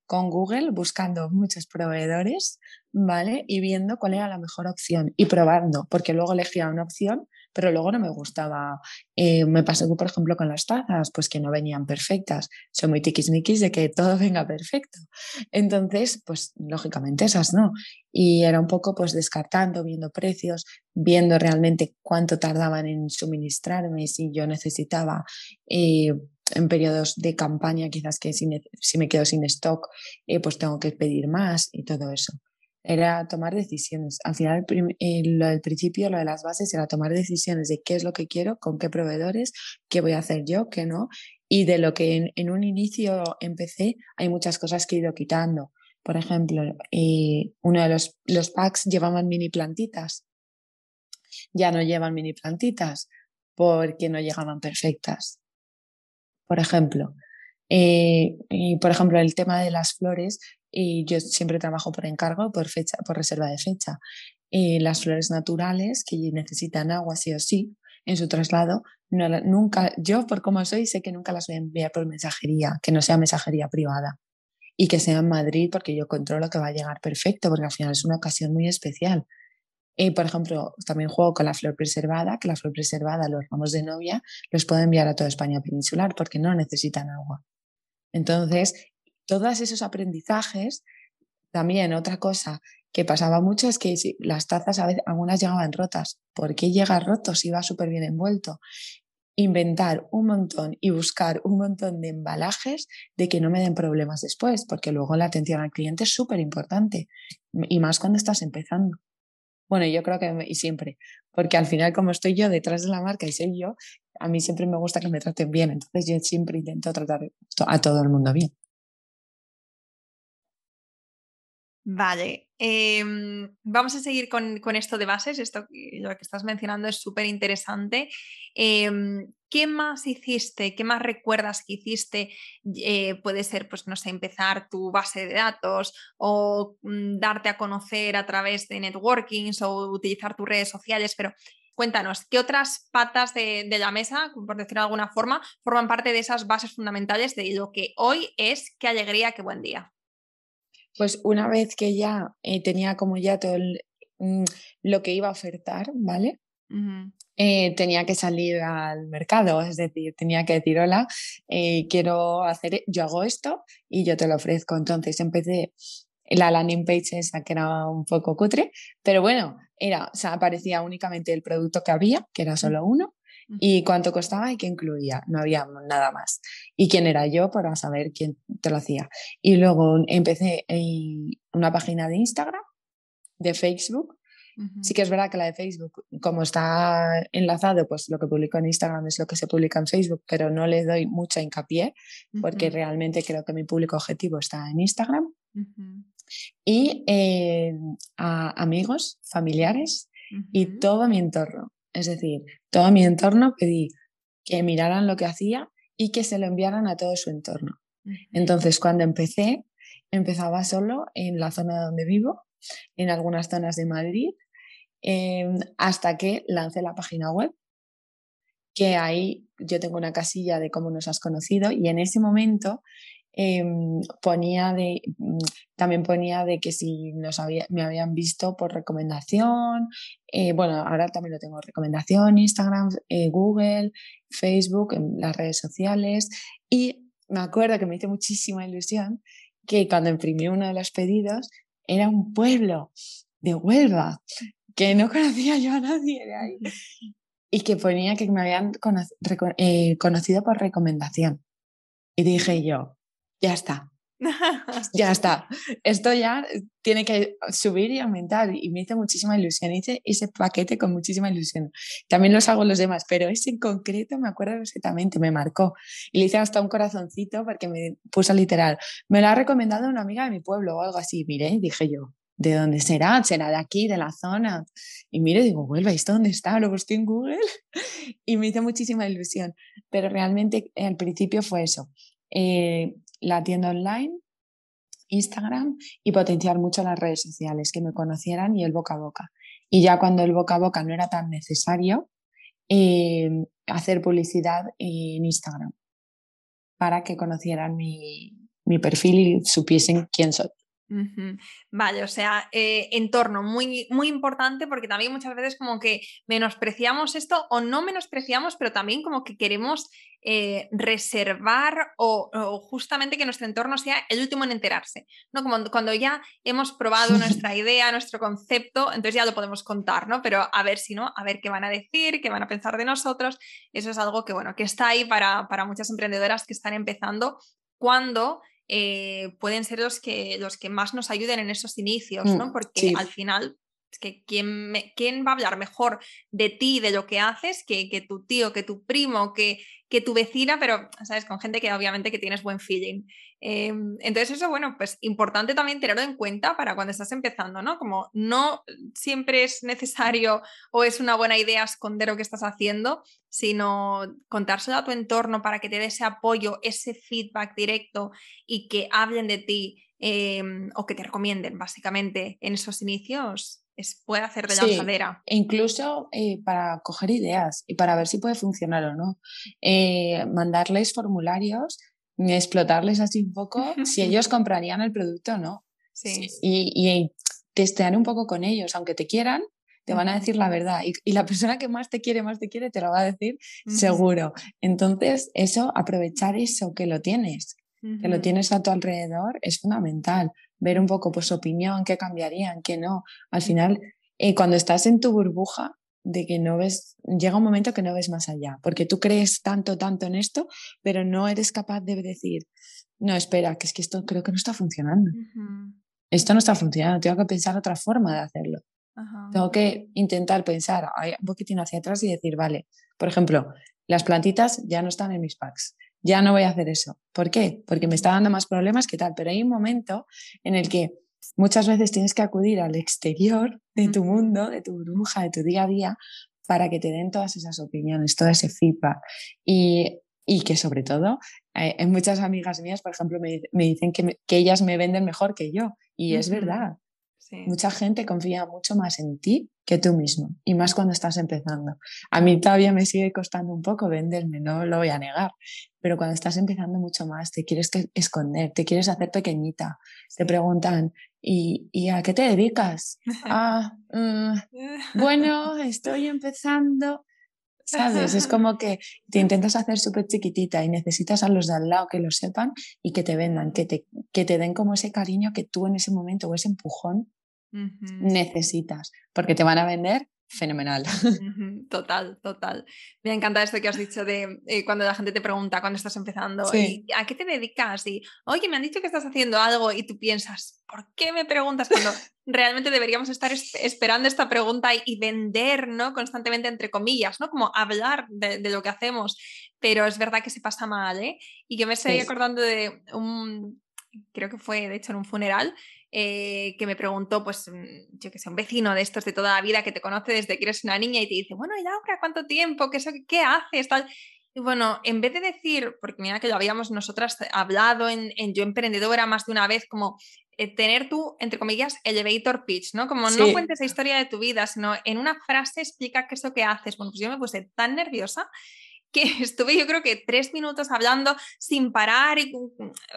con Google buscando muchos proveedores, ¿vale? Y viendo cuál era la mejor opción y probando, porque luego elegía una opción, pero luego no me gustaba. Eh, me pasó, por ejemplo, con las tazas, pues que no venían perfectas. Soy muy tiquismiquis de que todo venga perfecto. Entonces, pues lógicamente esas no. Y era un poco pues descartando, viendo precios, viendo realmente cuánto tardaban en suministrarme, si yo necesitaba eh, en periodos de campaña, quizás que si, me quedo sin stock, eh, pues tengo que pedir más y todo eso. Era tomar decisiones. Al final, eh, lo del principio, lo de las bases, era tomar decisiones de qué es lo que quiero, con qué proveedores, qué voy a hacer yo, qué no. Y de lo que en, un inicio empecé, hay muchas cosas que he ido quitando. Por ejemplo, eh, uno de los, los packs llevaban mini plantitas. Ya no llevan mini plantitas porque no llegaban perfectas por ejemplo. Eh, y por ejemplo, el tema de las flores, y yo siempre trabajo por encargo, por fecha, por reserva de fecha. Y las flores naturales que necesitan agua sí o sí en su traslado, nunca, yo por como soy, sé que nunca las voy a enviar por mensajería, que no sea mensajería privada y que sea en Madrid porque yo controlo que va a llegar perfecto, porque al final es una ocasión muy especial. Y, por ejemplo, también juego con la flor preservada, que la flor preservada, los ramos de novia, los puedo enviar a toda España peninsular porque no necesitan agua. Entonces, todos esos aprendizajes, también otra cosa que pasaba mucho es que las tazas a veces, algunas llegaban rotas. ¿Por qué llega roto si va súper bien envuelto? Inventar un montón y buscar un montón de embalajes de que no me den problemas después, porque luego la atención al cliente es súper importante y más cuando estás empezando. Bueno, yo creo que y siempre, porque al final como estoy yo detrás de la marca y soy yo, a mí siempre me gusta que me traten bien, entonces yo siempre intento tratar a todo el mundo bien. Vale, em, vamos a seguir con, esto de bases, esto lo que estás mencionando es súper interesante. Em, ¿qué más hiciste? ¿Qué más recuerdas que hiciste? Eh, puede ser, pues, no sé, empezar tu base de datos o mm, darte a conocer a través de networkings o utilizar tus redes sociales, pero cuéntanos, ¿qué otras patas de, la mesa, por decirlo de alguna forma, forman parte de esas bases fundamentales de lo que hoy es qué alegría, qué buen día? Pues una vez que ya eh, tenía como ya todo mm, lo que iba a ofertar, ¿vale? Eh, tenía que salir al mercado, es decir, tenía que decir, hola, eh, quiero hacer, yo hago esto y yo te lo ofrezco. Entonces empecé la landing page esa que era un poco cutre, pero bueno, era, o sea, aparecía únicamente el producto que había, que era solo uno, y cuánto costaba y qué incluía, no había nada más. Y quién era yo para saber quién te lo hacía. Y luego empecé en una página de Instagram, de Facebook, Sí que es verdad que la de Facebook, como está enlazado, pues lo que publico en Instagram es lo que se publica en Facebook, pero no le doy mucha hincapié porque realmente creo que mi público objetivo está en Instagram. Y eh, a amigos, familiares y todo mi entorno. Es decir, todo mi entorno pedí que miraran lo que hacía y que se lo enviaran a todo su entorno. Entonces, cuando empecé, empezaba solo en la zona donde vivo, en algunas zonas de Madrid Em, hasta que lancé la página web, que ahí yo tengo una casilla de cómo nos has conocido y en ese momento em, ponía de, mm, también ponía de que si nos había, me habían visto por recomendación, eh, bueno, ahora también lo tengo, recomendación, Instagram, eh, Google, Facebook, las redes sociales y me acuerdo que me hizo muchísima ilusión que cuando imprimí uno de los pedidos era un pueblo de Huelva que no conocía yo a nadie de ahí y que ponía que me habían eh, conocido por recomendación. Y dije yo, ya está, ya está. Esto ya tiene que subir y aumentar. Y me hizo muchísima ilusión. Hice ese paquete con muchísima ilusión. También los hago los demás, pero ese en concreto me acuerdo exactamente, me marcó. Y le hice hasta un corazoncito porque me puso literal. Me lo ha recomendado una amiga de mi pueblo o algo así. Miré, dije yo, ¿de dónde será? ¿Será de aquí, de la zona? Y mire, digo, vuelva, ¿esto dónde está? Lo busqué en Google y me hizo muchísima ilusión. Pero realmente al principio fue eso, eh, la tienda online, Instagram y potenciar mucho las redes sociales, que me conocieran y el boca a boca. Y ya cuando el boca a boca no era tan necesario, eh, hacer publicidad en Instagram para que conocieran mi, mi perfil y supiesen quién soy. Vale, o sea, eh, entorno muy, muy importante porque también muchas veces como que menospreciamos esto o no menospreciamos, pero también como que queremos eh, reservar o, justamente que nuestro entorno sea el último en enterarse, ¿no? Como cuando ya hemos probado nuestra idea, nuestro concepto, entonces ya lo podemos contar, ¿no? Pero a ver si no, a ver qué van a decir, qué van a pensar de nosotros, eso es algo que, bueno, que está ahí para, para muchas emprendedoras que están empezando cuando eh, pueden ser los que, los que más nos ayuden en esos inicios, ¿no? Mm, Porque al final es que ¿quién, ¿quién, va a hablar mejor de ti, de lo que haces, que, tu tío, que tu primo, que, que, tu vecina, pero, ¿sabes? Con gente que obviamente que tienes buen feeling. Em, entonces eso, bueno, pues importante también tenerlo en cuenta para cuando estás empezando, ¿no? Como no siempre es necesario o es una buena idea esconder lo que estás haciendo, sino contárselo a tu entorno para que te dé ese apoyo, ese feedback directo y que hablen de ti em, o que te recomienden básicamente en esos inicios es, puede hacer de lanzadera. incluso eh, para coger ideas y para ver si puede funcionar o no. Eh, mandarles formularios, explotarles así un poco si ellos comprarían el producto o no. Sí. Y, testear un poco con ellos, aunque te quieran, te van a decir la verdad. Y, la persona que más te quiere, más te quiere, te lo va a decir seguro. Entonces, eso, aprovechar eso que lo tienes, que lo tienes a tu alrededor, es fundamental ver un poco pues, su opinión, qué cambiarían, qué no. Al final, eh, cuando estás en tu burbuja, de que no ves, llega un momento que no ves más allá, porque tú crees tanto, tanto en esto, pero no eres capaz de decir, no, espera, que es que esto creo que no está funcionando. Esto no está funcionando, tengo que pensar otra forma de hacerlo. Tengo que intentar pensar un poquitín hacia atrás y decir, vale, por ejemplo, las plantitas ya no están en mis packs ya no voy a hacer eso. ¿Por qué? Porque me está dando más problemas que tal. Pero hay un momento en el que muchas veces tienes que acudir al exterior de tu mundo, de tu burbuja, de tu día a día, para que te den todas esas opiniones, todo ese feedback. Y, y que sobre todo, hay eh, muchas amigas mías, por ejemplo, me, me dicen que, que, ellas me venden mejor que yo. Y es verdad. Mucha gente confía mucho más en ti que tú mismo, y más cuando estás empezando. A mí todavía me sigue costando un poco venderme, no lo voy a negar, pero cuando estás empezando mucho más, te quieres esconder, te quieres hacer pequeñita, te preguntan, ¿y, ¿y a qué te dedicas? ah, mm, bueno, estoy empezando. ¿Sabes? Es como que te intentas hacer súper chiquitita y necesitas a los de al lado que lo sepan y que te vendan, que te, que te den como ese cariño que tú en ese momento o ese empujón necesitas, porque te van a vender fenomenal. Total, total. Me encanta esto que has dicho de eh, cuando la gente te pregunta cuando estás empezando, y, ¿a qué te dedicas? Y, oye, me han dicho que estás haciendo algo y tú piensas, ¿por qué me preguntas cuando realmente deberíamos estar esperando esta pregunta y, vender, ¿no? Constantemente, entre comillas, ¿no? Como hablar de, lo que hacemos. Pero es verdad que se pasa mal, ¿eh? Y yo me estoy acordando de un, creo que fue de hecho en un funeral, eh, que me preguntó, pues, mm, yo que sé, un vecino de estos de toda la vida que te conoce desde que eres una niña y te dice, bueno, ¿y Laura cuánto tiempo? ¿Qué, qué haces? Tal. Y bueno, en vez de decir, porque mira que lo habíamos nosotras hablado en, Yo Emprendedora más de una vez, como eh, tener tú, entre comillas, elevator pitch, ¿no? Como no cuentes la historia de tu vida, sino en una frase explica qué es lo que haces. Bueno, pues yo me puse tan nerviosa que estuve yo creo que tres minutos hablando sin parar, y,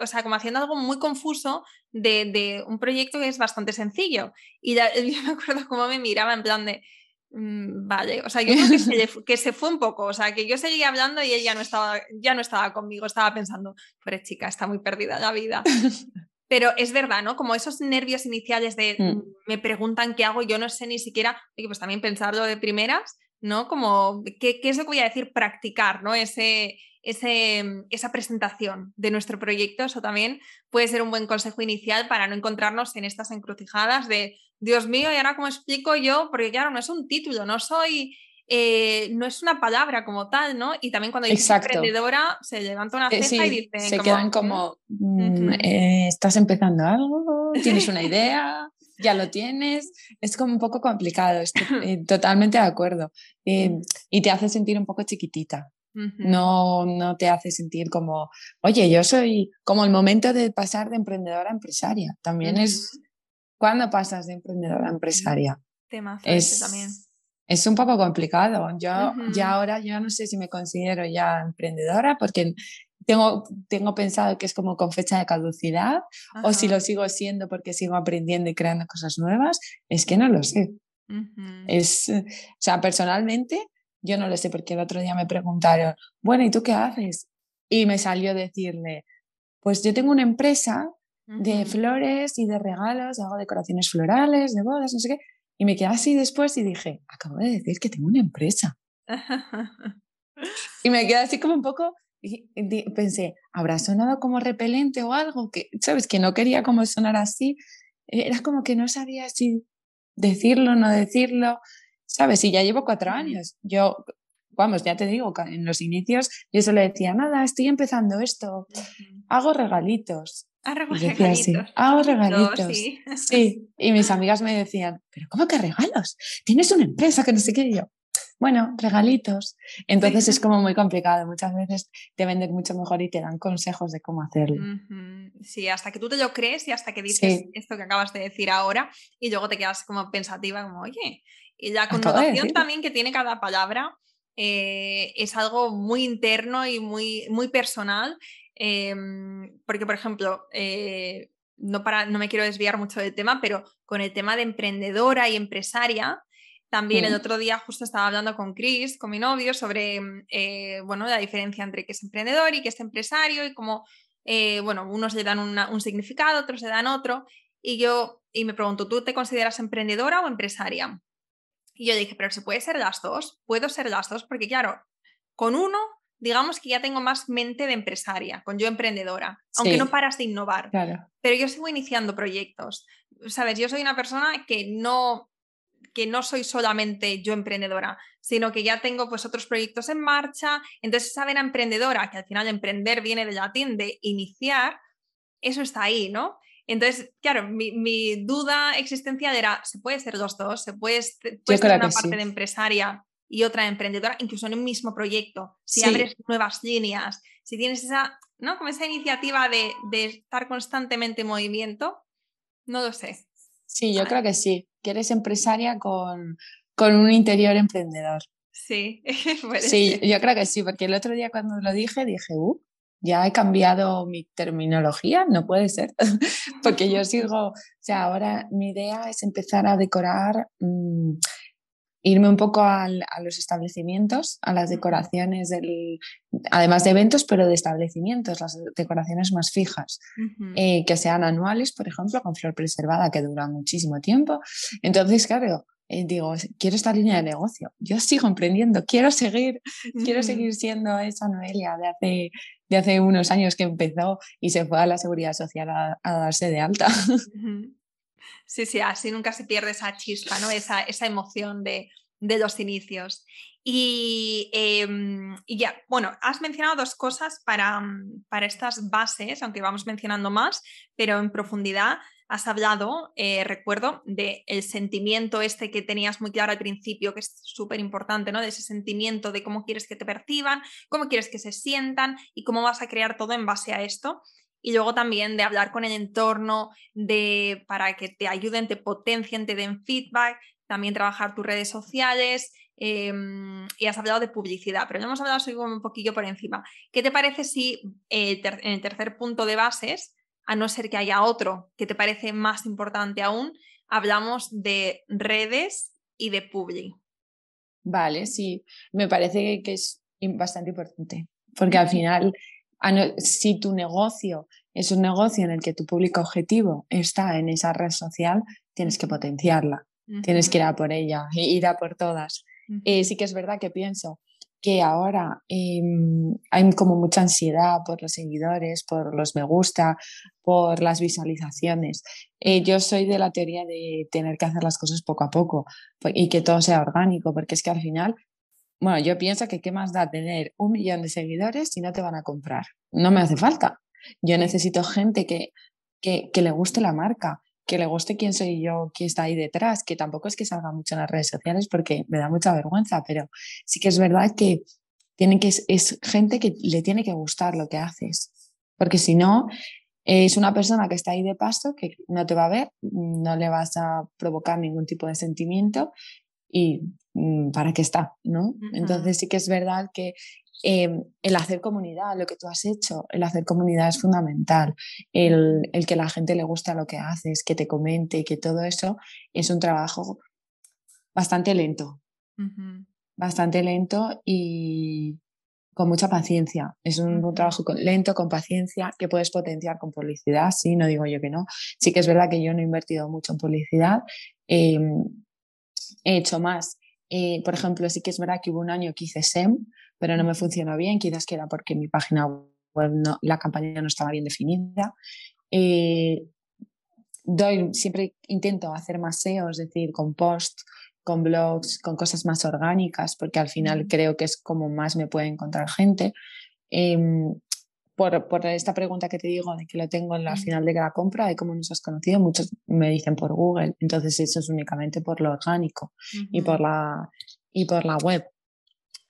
o sea, como haciendo algo muy confuso de, un proyecto que es bastante sencillo. Y yo me acuerdo cómo me miraba en plan de, mm, vale, o sea, yo creo que se, que se, fue un poco, o sea, que yo seguía hablando y ella no estaba, ya no estaba conmigo, estaba pensando, pobre chica, está muy perdida la vida. Pero es verdad, ¿no? Como esos nervios iniciales de mm. me preguntan qué hago, yo no sé ni siquiera, pues también pensarlo de primeras, ¿no? Como, ¿qué, es lo que voy a decir? Practicar, ¿no? Ese, ese, esa presentación de nuestro proyecto, eso también puede ser un buen consejo inicial para no encontrarnos en estas encrucijadas de, Dios mío, y ahora cómo explico yo, porque claro, no es un título, no soy... Eh, no es una palabra como tal, ¿no? Y también cuando dices emprendedora, se levanta una eh, ceja y dice... Se quedan como, mm, eh, ¿estás empezando algo? ¿Tienes una idea? Ya lo tienes, es como un poco complicado, estoy eh, totalmente de acuerdo. Eh, y te hace sentir un poco chiquitita. No, no te hace sentir como, oye, yo soy como el momento de pasar de emprendedora a empresaria. También es cuando pasas de emprendedora a empresaria. Tema es, también. Es un poco complicado. Yo ya ahora yo no sé si me considero ya emprendedora porque tengo, tengo pensado que es como con fecha de caducidad o si lo sigo siendo porque sigo aprendiendo y creando cosas nuevas, es que no lo sé. Es, o sea, personalmente yo no lo sé porque el otro día me preguntaron, bueno, ¿y tú qué haces? Y me salió decirle, pues yo tengo una empresa de flores y de regalos, hago decoraciones florales, de bodas, no sé qué. Y me quedé así después y dije, acabo de decir que tengo una empresa. y me quedé así como un poco y pensé, ¿habrá sonado como repelente o algo? Que, ¿Sabes? Que no quería como sonar así. Era como que no sabía si decirlo o no decirlo. ¿Sabes? Y ya llevo cuatro años. Yo, vamos, ya te digo, en los inicios yo solo decía, nada, estoy empezando esto. Hago regalitos. Hago regalitos. hago regalitos. sí. Y mis amigas me decían, ¿pero cómo que regalos? Tienes una empresa que no sé qué. yo, bueno, regalitos. Entonces es como muy complicado. Muchas veces te venden mucho mejor y te dan consejos de cómo hacerlo. Sí, hasta que tú te lo crees y hasta que dices esto que acabas de decir ahora y luego te quedas como pensativa, como, oye, y la connotación también que tiene cada palabra eh, es algo muy interno y muy, muy personal. Em, porque, por ejemplo, eh, no, para, no me quiero desviar mucho del tema, pero con el tema de emprendedora y empresaria, también el otro día justo estaba hablando con Chris, con mi novio, sobre mm, eh, bueno, la diferencia entre qué es emprendedor y qué es empresario y cómo, eh, bueno, unos le dan un significado, otros le dan otro. Y yo, y me pregunto, ¿tú te consideras emprendedora o empresaria? Y yo dije, pero se puede ser las dos, puedo ser las dos, porque claro, con uno, digamos que ya tengo más mente de empresaria, con yo emprendedora, aunque no paras de innovar. Pero yo sigo iniciando proyectos. Sabes, yo soy una persona que no, que no soy solamente yo emprendedora, sino que ya tengo pues otros proyectos en marcha. Entonces esa vena emprendedora, que al final emprender viene del latín de iniciar, eso está ahí, ¿no? Entonces, claro, mi, duda existencial era, ¿se puede ser los dos? ¿Se puede, ser una parte de empresaria y otra emprendedora, incluso en un mismo proyecto, si abres nuevas líneas, si tienes esa, ¿no? Como esa iniciativa de, de estar constantemente en movimiento, no lo sé. Sí, yo creo que sí, que eres empresaria con, con un interior emprendedor. Sí, sí, yo creo que sí, porque el otro día cuando lo dije, dije, uh, ya he cambiado mi terminología, no puede ser, porque yo sigo, o sea, ahora mi idea es empezar a decorar, mm, irme un poco a los establecimientos, a las decoraciones, del, además de eventos, pero de establecimientos, las decoraciones más fijas, eh, que sean anuales, por ejemplo, con flor preservada, que dura muchísimo tiempo. Entonces, claro, eh, digo, quiero esta línea de negocio, yo sigo emprendiendo, quiero seguir, quiero seguir siendo esa Noelia de hace, de hace unos años que empezó y se fue a la seguridad social a, darse de alta. Sí, sí, así nunca se pierde esa chispa, ¿no? esa, esa emoción de, de los inicios. Y, em, y, ya, bueno, has mencionado dos cosas para, para estas bases, aunque vamos mencionando más, pero en profundidad has hablado, eh, recuerdo, del el sentimiento este que tenías muy claro al principio, que es súper importante, ¿no? De ese sentimiento de cómo quieres que te perciban, cómo quieres que se sientan y cómo vas a crear todo en base a esto. Y luego también de hablar con el entorno, de, para que te ayuden, te potencien, te den feedback, también trabajar tus redes sociales, em, y has hablado de publicidad, pero ya hemos hablado un poquillo por encima. ¿Qué te parece si en el tercer punto de bases a no ser que haya otro que te parece más importante aún, hablamos de redes y de Publi. Vale, sí, me parece que es bastante importante, porque al final, si tu negocio es un negocio en el que tu público objetivo está en esa red social, tienes que potenciarla, tienes que ir a por ella, ir a por todas. Eh, sí que es verdad que pienso que ahora em, hay como mucha ansiedad por los seguidores, por los me gusta, por las visualizaciones. Eh, yo soy de la teoría de tener que hacer las cosas poco a poco y que todo sea orgánico, porque es que al final, bueno, yo pienso que qué más da tener un millón de seguidores si no te van a comprar. No me hace falta. Yo necesito gente que, que, que le guste la marca, que le guste quién soy yo, quién está ahí detrás, que tampoco es que salga mucho en las redes sociales porque me da mucha vergüenza, pero sí que es verdad que, tienen que es, gente que le tiene que gustar lo que haces, porque si no, es una persona que está ahí de paso, que no te va a ver, no le vas a provocar ningún tipo de sentimiento y mm, para qué está, ¿no? Entonces sí que es verdad que Em, el hacer comunidad, lo que tú has hecho, el hacer comunidad es fundamental, el, que la gente le guste lo que haces, que te comente, que todo eso es un trabajo bastante lento, bastante lento y con mucha paciencia. Es un, trabajo lento, con paciencia, que puedes potenciar con publicidad, sí, no digo yo que no. Sí que es verdad que yo no he invertido mucho en publicidad, em, he hecho más. Eh, por ejemplo, sí que es verdad que hubo un año que hice SEM, pero no me funcionó bien, quizás que era porque mi página web, la campaña no estaba bien definida. Eh, doy, siempre intento hacer más SEO, es decir, con posts, con blogs, con cosas más orgánicas, porque al final creo que es como más me puede encontrar gente. Em, por, por, esta pregunta que te digo de que lo tengo en la final de cada compra, de cómo nos has conocido, muchos me dicen por Google, entonces eso es únicamente por lo orgánico y, por la, y por la web.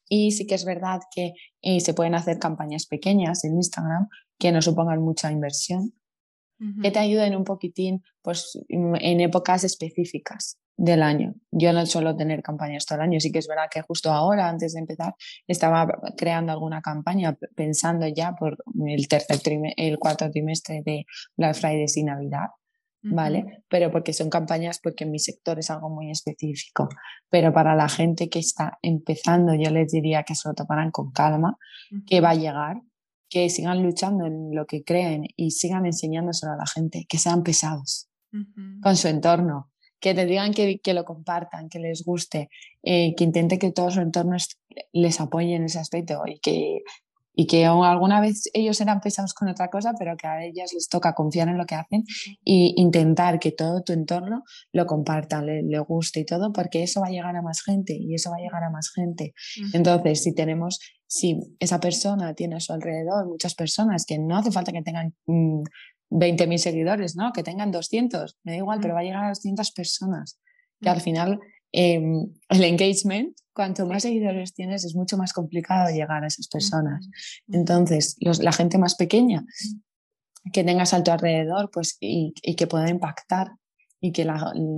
Y sí que es verdad que eh, se pueden hacer campañas pequeñas en Instagram que no supongan mucha inversión, que te ayuden un poquitín pues, en épocas específicas del año. Yo no suelo tener campañas todo el año, sí que es verdad que justo ahora, antes de empezar, estaba creando alguna campaña pensando ya por el tercer el cuarto trimestre de Black Friday y Navidad ¿vale? Pero porque son campañas porque mi sector es algo muy específico. Pero para la gente que está empezando, yo les diría que se lo tomarán con calma, que va a llegar, que sigan luchando en lo que creen y sigan enseñándoselo a la gente, que sean pesados con su entorno, que te digan que, que lo compartan, que les guste, eh, que intente que todo su entorno les apoye en ese aspecto y que y que alguna vez ellos eran pesados con otra cosa, pero que a ellas les toca confiar en lo que hacen e intentar que todo tu entorno lo comparta, le, guste y todo, porque eso va a llegar a más gente y eso va a llegar a más gente. Entonces, si tenemos, si esa persona tiene a su alrededor muchas personas que no hace falta que tengan 20.000 mm, seguidores, ¿no? que tengan 200, me da igual, pero va a llegar a 200 personas, que al final em, el engagement, cuanto más seguidores tienes, es mucho más complicado llegar a esas personas. Entonces, la gente más pequeña que tengas a tu alrededor pues, y, que pueda impactar y que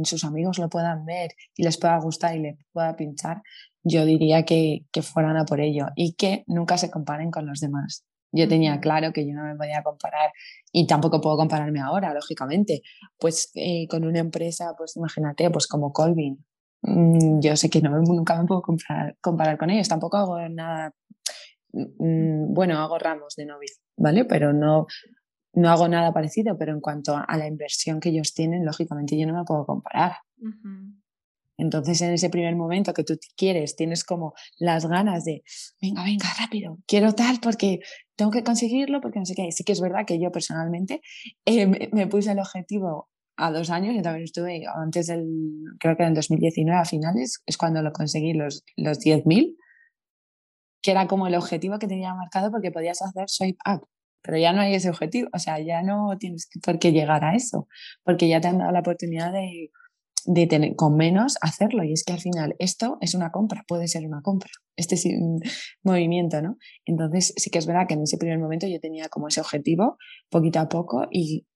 sus amigos lo puedan ver y les pueda gustar y les pueda pinchar, yo diría que, que fueran a por ello y que nunca se comparen con los demás. Yo tenía claro que yo no me podía comparar y tampoco puedo compararme ahora, lógicamente, pues eh, con una empresa, pues imagínate, pues como Colvin. Mm, yo sé que no, nunca me puedo comparar, comparar con ellos, tampoco hago nada, mm, bueno, hago ramos de novia, ¿vale? Pero no, no hago nada parecido, pero en cuanto a, la inversión que ellos tienen, lógicamente yo no me puedo comparar. Entonces, en ese primer momento que tú quieres, tienes como las ganas de, venga, venga, rápido, quiero tal porque tengo que conseguirlo, porque no sé qué. Sí que es verdad que yo personalmente eh, me, puse el objetivo a dos años, y también estuve antes del, creo que en el 2019 a finales, es cuando lo conseguí los, los 10.000, que era como el objetivo que tenía marcado porque podías hacer swipe up pero ya no hay ese objetivo, o sea, ya no tienes por qué llegar a eso, porque ya te han dado la oportunidad de, de tener, con menos hacerlo. Y es que al final esto es una compra, puede ser una compra, este es un movimiento, ¿no? Entonces sí que es verdad que en ese primer momento yo tenía como ese objetivo poquito a poco y,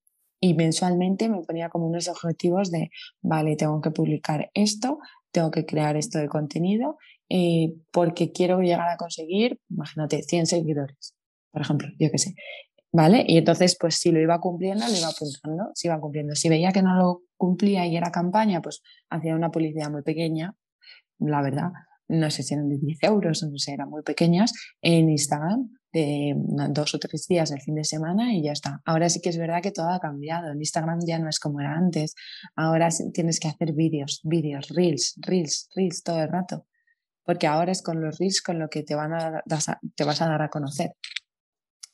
y mensualmente me ponía como unos objetivos de, vale, tengo que publicar esto, tengo que crear esto de contenido, eh, porque quiero llegar a conseguir, imagínate, 100 seguidores, por ejemplo, yo qué sé. ¿Vale? Y entonces, pues si lo iba cumpliendo, lo iba apuntando, si iba cumpliendo. Si veía que no lo cumplía y era campaña, pues hacía una publicidad muy pequeña, la verdad, no sé si eran de 10 euros, no sé, eran muy pequeñas, en Instagram, de dos o tres días el fin de semana y ya está. Ahora sí que es verdad que todo ha cambiado. En Instagram ya no es como era antes. Ahora tienes que hacer vídeos, vídeos, reels, reels, reels todo el rato. Porque ahora es con los reels con lo que te, van a, te vas a dar a conocer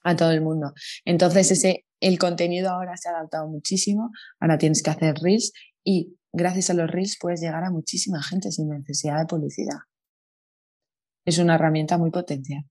a todo el mundo. Entonces, ese, el contenido ahora se ha adaptado muchísimo, ahora tienes que hacer reels y gracias a los reels puedes llegar a muchísima gente sin necesidad de publicidad. Es una herramienta muy potencial.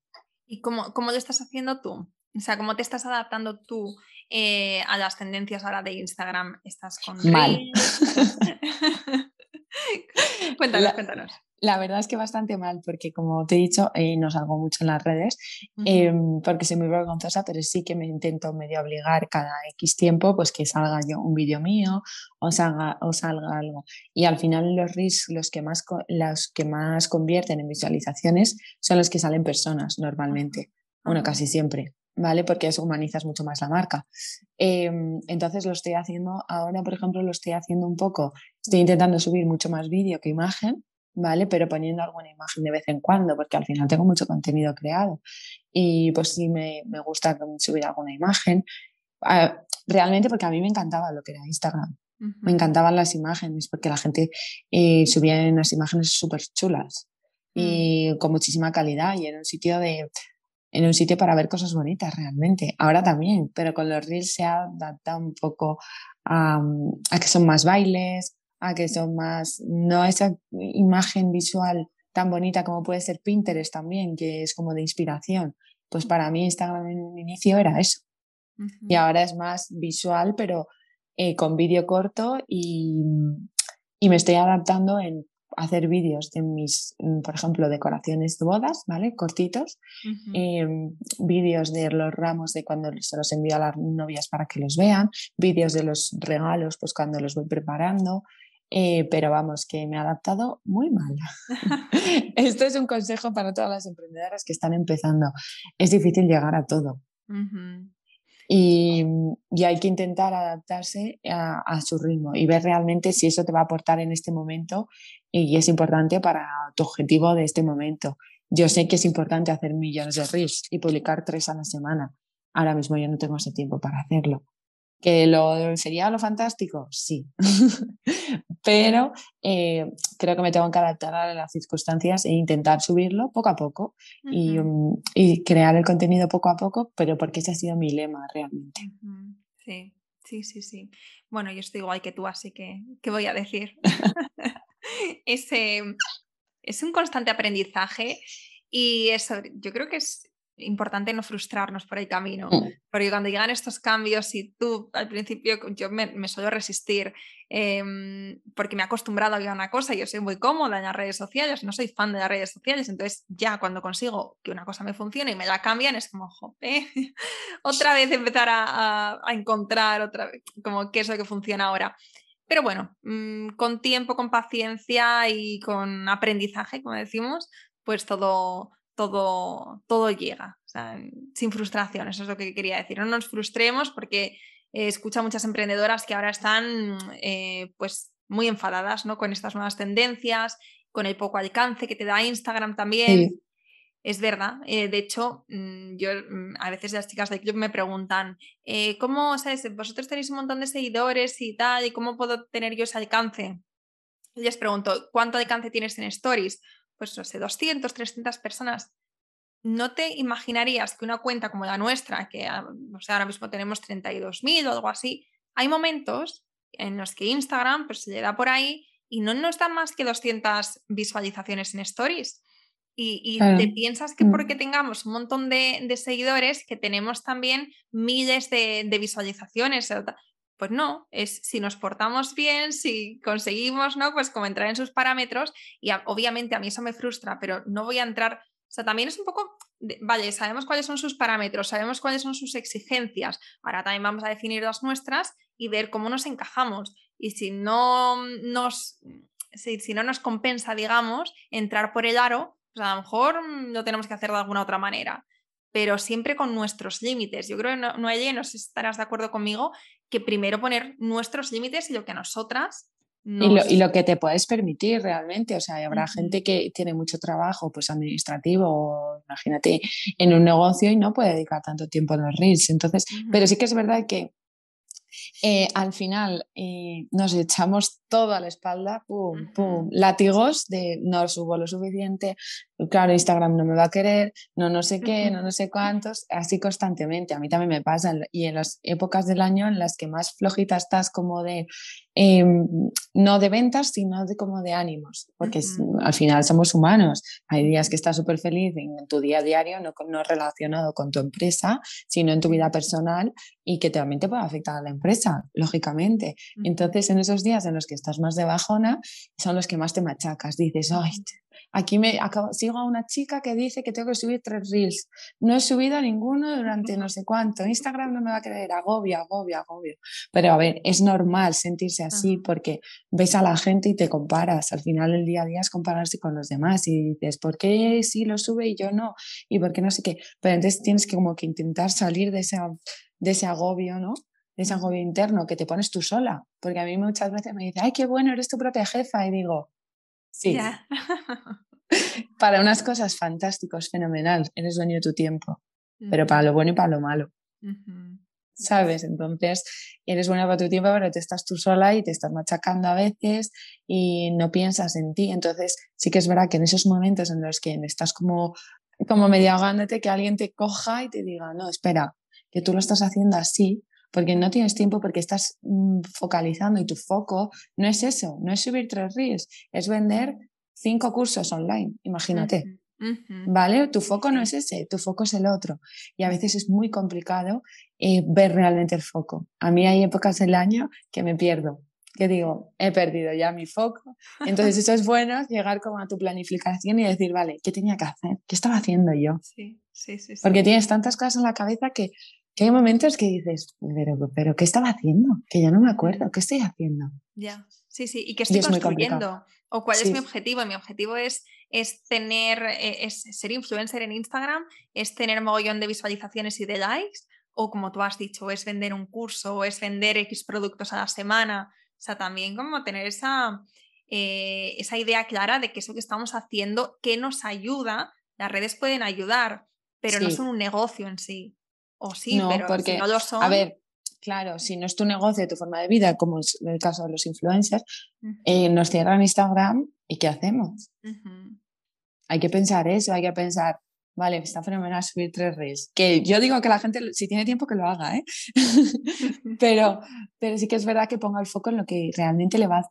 ¿Y cómo, cómo lo estás haciendo tú? O sea, ¿cómo te estás adaptando tú eh, a las tendencias ahora de Instagram? ¿Estás con Mal. cuéntanos, cuéntanos. La verdad es que bastante mal, porque como te he dicho, eh, no salgo mucho en las redes, em, porque soy muy vergonzosa, pero sí que me intento medio obligar cada X tiempo, pues que salga yo un vídeo mío o salga, o salga algo. Y al final los reels, los que, más, los que más convierten en visualizaciones, son los que salen personas normalmente, bueno, casi siempre. ¿Vale? Porque eso humanizas mucho más la marca. Em, entonces lo estoy haciendo, ahora por ejemplo lo estoy haciendo un poco, estoy intentando subir mucho más vídeo que imagen, ¿vale? Pero poniendo alguna imagen de vez en cuando, porque al final tengo mucho contenido creado y pues sí me, me gusta subir alguna imagen. Ah, realmente porque a mí me encantaba lo que era Instagram. Me encantaban las imágenes porque la gente eh, subía unas imágenes súper chulas y mm. con muchísima calidad y en un sitio de en un sitio para ver cosas bonitas realmente. Ahora también, pero con los reels se ha adaptado un poco a, a que son más bailes, a que son más, no esa imagen visual tan bonita como puede ser Pinterest también, que es como de inspiración. Pues para mí Instagram en un inicio era eso. Y ahora es más visual, pero eh, con vídeo corto y, y, me estoy adaptando en hacer vídeos de mis, mm, por ejemplo, decoraciones de bodas, ¿vale? Cortitos, em, vídeos de los ramos de cuando se los envío a las novias para que los vean, vídeos de los regalos, pues cuando los voy preparando, eh, pero vamos, que me ha adaptado muy mal. Esto es un consejo para todas las emprendedoras que están empezando. Es difícil llegar a todo. y, y, hay que intentar adaptarse a, a, su ritmo y ver realmente si eso te va a aportar en este momento y es importante para tu objetivo de este momento. Yo sé que es importante hacer millones de reels y publicar tres a la semana. Ahora mismo yo no tengo ese tiempo para hacerlo. ¿Que lo, sería lo fantástico? Sí. Pero eh, creo que me tengo que adaptar a las circunstancias e intentar subirlo poco a poco y, um, y, crear el contenido poco a poco, pero porque ese ha sido mi lema realmente. Sí, sí, sí, sí. Bueno, yo estoy igual que tú, así que, ¿qué voy a decir? es, es un constante aprendizaje y eso, yo creo que es importante no frustrarnos por el camino, mm. porque cuando llegan estos cambios y tú al principio yo me, me suelo resistir em, porque me he acostumbrado a una cosa, yo soy muy cómoda en las redes sociales, no soy fan de las redes sociales, entonces ya cuando consigo que una cosa me funcione y me la cambian es como, jope, otra vez empezar a, a, encontrar otra vez como qué es lo que funciona ahora. Pero bueno, mm, con tiempo, con paciencia y con aprendizaje, como decimos, pues todo, todo, todo llega, sin frustración, eso es lo que quería decir. No nos frustremos porque eh, escucho a muchas emprendedoras que ahora están eh, pues muy enfadadas ¿no? con estas nuevas tendencias, con el poco alcance que te da Instagram también. Es verdad, eh, de hecho, mm, yo mm, a veces las chicas del club me preguntan, ¿cómo, sabes, vosotros tenéis un montón de seguidores y tal, y cómo puedo tener yo ese alcance? Y les pregunto, ¿cuánto alcance tienes en stories? pues no sé, 200, 300 personas, no te imaginarías que una cuenta como la nuestra, que ah, ahora mismo tenemos 32.000 o algo así, hay momentos en los que Instagram pues, se le da por ahí y no nos da más que 200 visualizaciones en stories. Y, te piensas que porque mm. tengamos un montón de, seguidores, que tenemos también miles de, de visualizaciones. Pues no, es si nos portamos bien, si conseguimos, ¿no? Pues como entrar en sus parámetros y obviamente a mí eso me frustra, pero no voy a entrar, o sea, también es un poco, vale, sabemos cuáles son sus parámetros, sabemos cuáles son sus exigencias, ahora también vamos a definir las nuestras y ver cómo nos encajamos. Y si no nos, si, si no nos compensa, digamos, entrar por el aro, pues a lo mejor lo tenemos que hacer de alguna otra manera pero siempre con nuestros límites. Yo creo que no, no, no sé si estarás de acuerdo conmigo, que primero poner nuestros límites y lo que a nosotras y, lo, que te puedes permitir realmente, o sea, habrá gente que tiene mucho trabajo pues administrativo, imagínate, en un negocio y no puede dedicar tanto tiempo a los reels. Entonces, pero sí que es verdad que eh, al final eh, nos echamos todo a la espalda, pum, pum, látigos de no subo lo suficiente, claro, Instagram no me va a querer, no no sé qué, no no sé cuántos, así constantemente. A mí también me pasa y en las épocas del año en las que más flojita estás como de, em, no de ventas, sino de como de ánimos, porque al final somos humanos. Hay días que estás súper feliz en tu día a diario, no, no relacionado con tu empresa, sino en tu vida personal y que también te puede afectar a la empresa, lógicamente. Entonces, en esos días en los que estás más de bajona, son los que más te machacas. Dices, ay, aquí me acabo, sigo a una chica que dice que tengo que subir tres reels. No he subido ninguno durante no sé cuánto. Instagram no me va a querer, agobia, agobia, agobio. Pero a ver, es normal sentirse así porque ves a la gente y te comparas. Al final el día a día es compararse con los demás y dices, ¿por qué sí lo sube y yo no? ¿Y por qué no sé qué? Pero entonces tienes que como que intentar salir de ese, de ese agobio, ¿no? de ese agobio interno que te pones tú sola. Porque a mí muchas veces me dice, ay, qué bueno, eres tu propia jefa. Y digo, sí. para unas cosas fantásticos, fenomenal, eres dueño de tu tiempo. Pero para lo bueno y para lo malo. ¿Sabes? Entonces, eres buena para tu tiempo, pero te estás tú sola y te estás machacando a veces y no piensas en ti. Entonces, sí que es verdad que en esos momentos en los que estás como, como medio ahogándote, que alguien te coja y te diga, no, espera, que tú lo estás haciendo así, porque no tienes tiempo, porque estás mm, focalizando y tu foco no es eso, no es subir tres reels, es vender cinco cursos online, imagínate. ¿Vale? Tu foco no es ese, tu foco es el otro. Y a veces es muy complicado eh, ver realmente el foco. A mí hay épocas del año que me pierdo, que digo, he perdido ya mi foco. Entonces eso es bueno, llegar como a tu planificación y decir, vale, ¿qué tenía que hacer? ¿Qué estaba haciendo yo? Sí, sí, sí. Porque tienes tantas cosas en la cabeza que que hay momentos que dices, pero, pero ¿qué estaba haciendo? Que ya no me acuerdo, ¿qué estoy haciendo? Ya, sí, sí, y qué estoy construyendo, o cuál es mi objetivo. Mi objetivo es, es tener, eh, es ser influencer en Instagram, es tener mogollón de visualizaciones y de likes, o como tú has dicho, es vender un curso, o es vender X productos a la semana. O sea, también como tener esa, eh, esa idea clara de que eso que estamos haciendo, que nos ayuda, las redes pueden ayudar, pero no son un negocio en sí. O sí, no, pero porque, no lo son. A ver, claro, si no es tu negocio, tu forma de vida, como es el caso de los influencers, eh, nos cierran Instagram y ¿qué hacemos? Hay que pensar eso, hay que pensar, vale, está fenomenal subir tres reels. Que yo digo que la gente, si tiene tiempo, que lo haga, ¿eh? pero, pero sí que es verdad que ponga el foco en lo que realmente le va,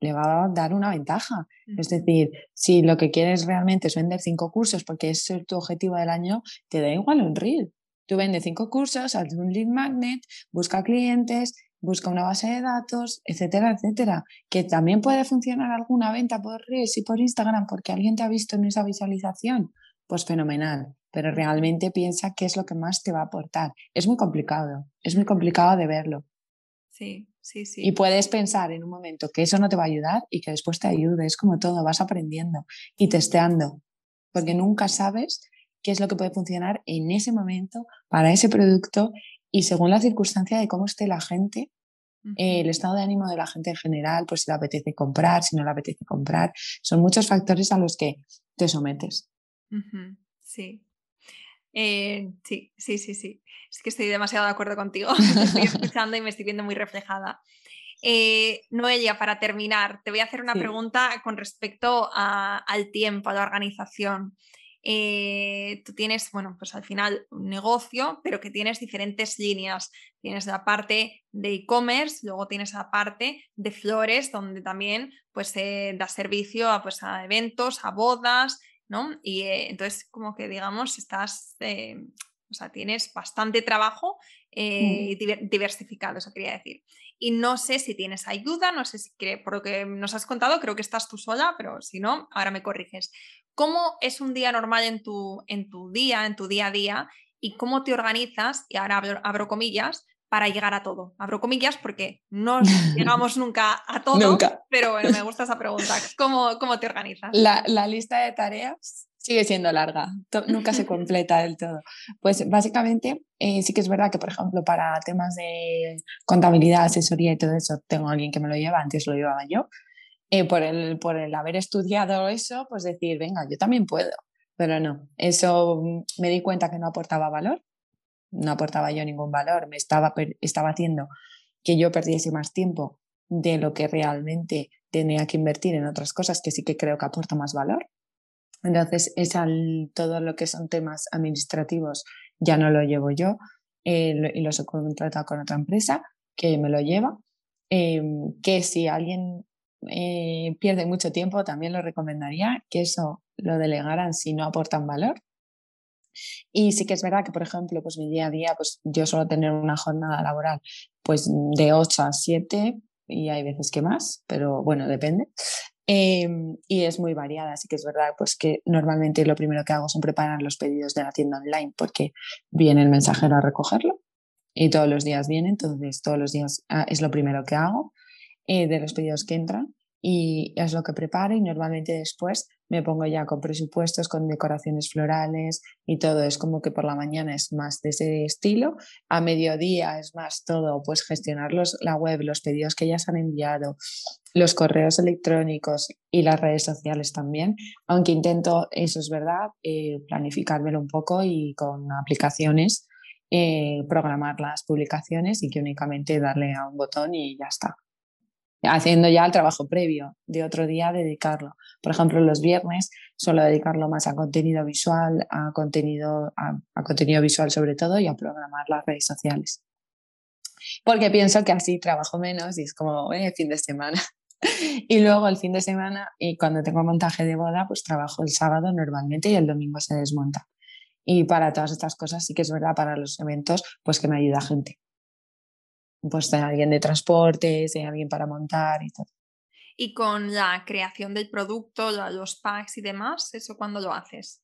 le va a dar una ventaja. Es decir, si lo que quieres realmente es vender cinco cursos porque es tu objetivo del año, te da igual un reel. Tú vendes cinco cursos, haz un lead magnet, busca clientes, busca una base de datos, etcétera, etcétera. Que también puede funcionar alguna venta por Reels y por Instagram porque alguien te ha visto en esa visualización pues fenomenal, pero realmente piensa qué es lo que más te va a aportar. Es muy complicado, es muy complicado de verlo. Sí, sí, sí. Y puedes pensar en un momento que eso no te va a ayudar y que después te ayude. Es como todo, vas aprendiendo y testeando, porque nunca sabes qué es lo que puede funcionar en ese momento para ese producto y según la circunstancia de cómo esté la gente, el estado de ánimo de la gente en general, pues si le apetece comprar, si no le apetece comprar, son muchos factores a los que te sometes. Sí. Eh, sí, sí, sí, sí. Es que estoy demasiado de acuerdo contigo. estoy escuchando y me estoy viendo muy reflejada. Eh, Noelia, para terminar, te voy a hacer una pregunta con respecto al tiempo, a la organización. Eh, tú tienes, bueno, pues al final un negocio, pero que tienes diferentes líneas. Tienes la parte de e-commerce, luego tienes la parte de flores, donde también pues se da servicio a, pues, a eventos, a bodas, y eh, entonces como que digamos, estás, eh, o sea, tienes bastante trabajo eh, diversificado, eso quería decir. Y no sé si tienes ayuda, no sé si, por lo que nos has contado, creo que estás tú sola, pero si no, ahora me corriges. ¿Cómo es un día normal en tu, en tu día, en tu día a día? ¿Y cómo te organizas? Y ahora abro comillas, para llegar a todo. Abro comillas porque no llegamos nunca a todo, nunca. pero bueno, me gusta esa pregunta. ¿Cómo, cómo te organizas? La, la, lista de tareas sigue siendo larga, nunca se completa del todo. Pues básicamente eh, sí que es verdad que, por ejemplo, para temas de contabilidad, asesoría y todo eso, tengo a alguien que me lo lleva, antes lo llevaba yo. Eh, por, el, por el haber estudiado eso, pues decir, venga, yo también puedo. Pero no, eso mm, me di cuenta que no aportaba valor no aportaba yo ningún valor, me estaba, estaba haciendo que yo perdiese más tiempo de lo que realmente tenía que invertir en otras cosas que sí que creo que aporta más valor. Entonces, es al, todo lo que son temas administrativos ya no lo llevo yo eh, y los he contratado con otra empresa que me lo lleva. Em, que si alguien eh, pierde mucho tiempo, también lo recomendaría que eso lo delegaran si no aportan valor y sí que es verdad que, por ejemplo, pues mi día a día, pues yo suelo tener una jornada laboral pues de 8 a 7 y hay veces que más, pero bueno, depende. Em, y es muy variada, así que es verdad pues que normalmente lo primero que hago son preparar los pedidos de la tienda online porque viene el mensajero a recogerlo y todos los días viene, entonces todos los días ah, es lo primero que hago eh, de los pedidos que entran y es lo que preparo y normalmente después me pongo ya con presupuestos, con decoraciones florales y todo. Es como que por la mañana es más de ese estilo, a mediodía es más todo, pues gestionar la web, los pedidos que ya se han enviado, los correos electrónicos y las redes sociales también, aunque intento, eso es verdad, eh, planificármelo un poco y con aplicaciones. Eh, programar las publicaciones y que únicamente darle a un botón y ya está haciendo ya el trabajo previo de otro día, dedicarlo. Por ejemplo, los viernes suelo dedicarlo más a contenido visual, a contenido, a, contenido visual sobre todo y a programar las redes sociales. Porque pienso que así trabajo menos y es como eh, fin de semana. y luego el fin de semana, y cuando tengo montaje de boda, pues trabajo el sábado normalmente y el domingo se desmonta. Y para todas estas cosas sí que es verdad, para los eventos, pues que me ayuda gente pues de alguien de transportes, de alguien para montar y todo. Y con la creación del producto, los packs y demás, ¿eso cuándo lo haces?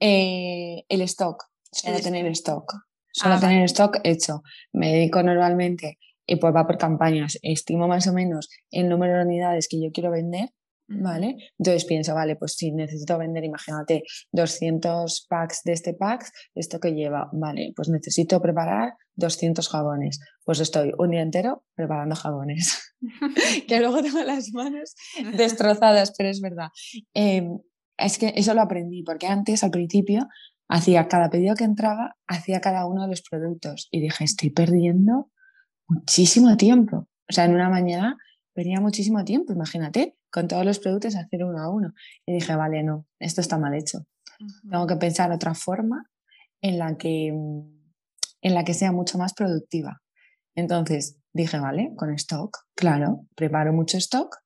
Eh, el stock, solo tener stock. Solo ah, tener stock hecho. Me dedico normalmente, y pues va por campañas, estimo más o menos el número de unidades que yo quiero vender ¿vale? Entonces pienso, vale, pues si necesito vender, imagínate, 200 packs de este pack, ¿esto que lleva? Vale, pues necesito preparar 200 jabones. Pues estoy un día entero preparando jabones, que luego tengo las manos destrozadas, pero es verdad. Em, es que eso lo aprendí, porque antes, al principio, hacía cada pedido que entraba, hacía cada uno de los productos y dije, estoy perdiendo muchísimo tiempo. O sea, en una mañana perdía muchísimo tiempo, imagínate, con todos los productos hacer uno a uno. Y dije, vale, no, esto está mal hecho. Tengo que pensar otra forma en la que, en la que sea mucho más productiva. Entonces dije, vale, con stock, claro, preparo mucho stock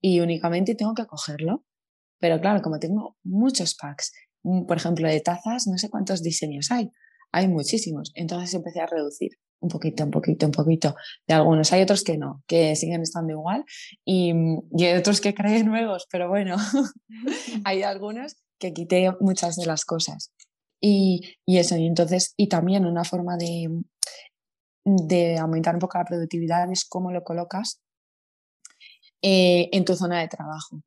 y únicamente tengo que cogerlo. Pero claro, como tengo muchos packs, mm, por ejemplo, de tazas, no sé cuántos diseños hay, hay muchísimos. Entonces empecé a reducir un poquito, un poquito, un poquito de algunos. Hay otros que no, que siguen estando igual y, y hay otros que creen nuevos, pero bueno, hay algunos que quité muchas de las cosas. Y, y, eso, y entonces, y también una forma de, de aumentar un poco la productividad es cómo lo colocas eh, en tu zona de trabajo,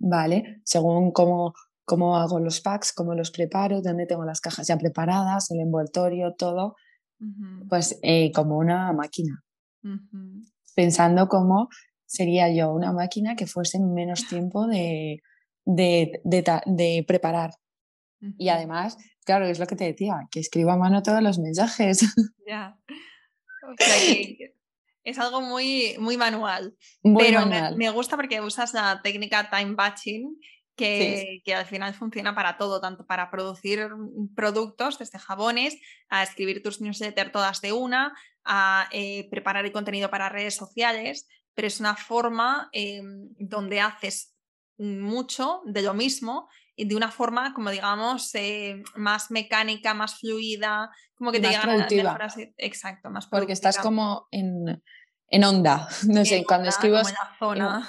¿vale? Según cómo, cómo hago los packs, cómo los preparo, dónde tengo las cajas ya preparadas, el envoltorio, todo, pues eh, como una máquina. Pensando cómo sería yo una máquina que fuese menos tiempo de, de, de, preparar. Y además, claro, es lo que te decía, que escribo a mano todos los mensajes. Ya. O sea que es algo muy, muy manual. pero Me, gusta porque usas la técnica time batching que, que, al final funciona para todo, tanto para producir productos, desde jabones, a escribir tus newsletters todas de una, a eh, preparar el contenido para redes sociales, pero es una forma em, donde haces mucho de lo mismo y de una forma, como digamos, eh, más mecánica, más fluida, como que te más productiva. Exacto, más Porque estás como en, en onda, no sé, cuando escribes...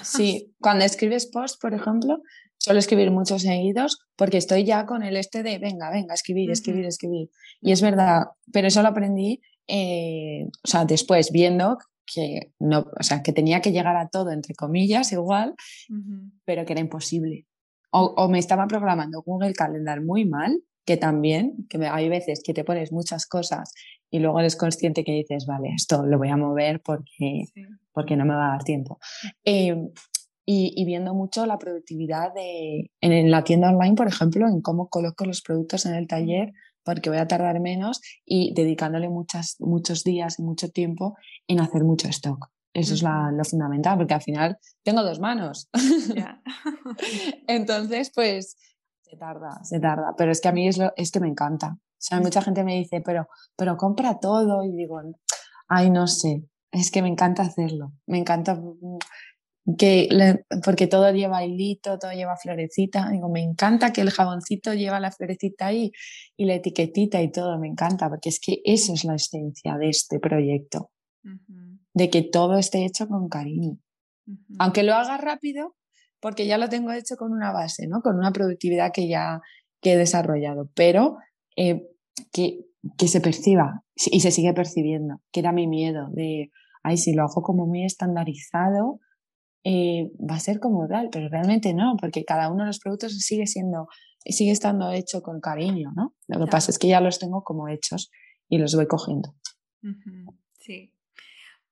sí, cuando escribes post, por ejemplo, suelo escribir muchos seguidos porque estoy ya con el este de, venga, venga, escribir, escribir, escribir. Y es verdad, pero eso lo aprendí, eh, o sea, después viendo que no, o sea, que tenía que llegar a todo, entre comillas, igual, pero que era imposible. O, me estaba programando Google Calendar muy mal, que también, que hay veces que te pones muchas cosas y luego eres consciente que dices, vale, esto lo voy a mover porque, porque no me va a dar tiempo. Em, y, y, viendo mucho la productividad de, en la tienda online, por ejemplo, en cómo coloco los productos en el taller, porque voy a tardar menos y dedicándole muchas, muchos días y mucho tiempo en hacer mucho stock. Eso es lo fundamental, porque al final tengo dos manos. Entonces, pues se tarda, se tarda. Pero es que a mí es, lo, es que me encanta. O sea, mucha gente me dice, pero, pero compra todo. Y digo, ay, no sé, es que me encanta hacerlo. Me encanta que porque todo lleva hilito, todo lleva florecita. Digo, me encanta que el jaboncito lleva la florecita ahí y la etiquetita y todo, me encanta, porque es que esa es la esencia de este proyecto, de que todo esté hecho con cariño. Aunque lo haga rápido, porque ya lo tengo hecho con una base, ¿no? Con una productividad que ya que he desarrollado, pero eh, que, que se perciba y se sigue percibiendo, que era mi miedo de, ay, si lo hago como muy estandarizado, eh, va a ser como tal, pero realmente no, porque cada uno de los productos sigue siendo, sigue estando hecho con cariño, ¿no? Lo que pasa es que ya los tengo como hechos y los voy cogiendo. Sí.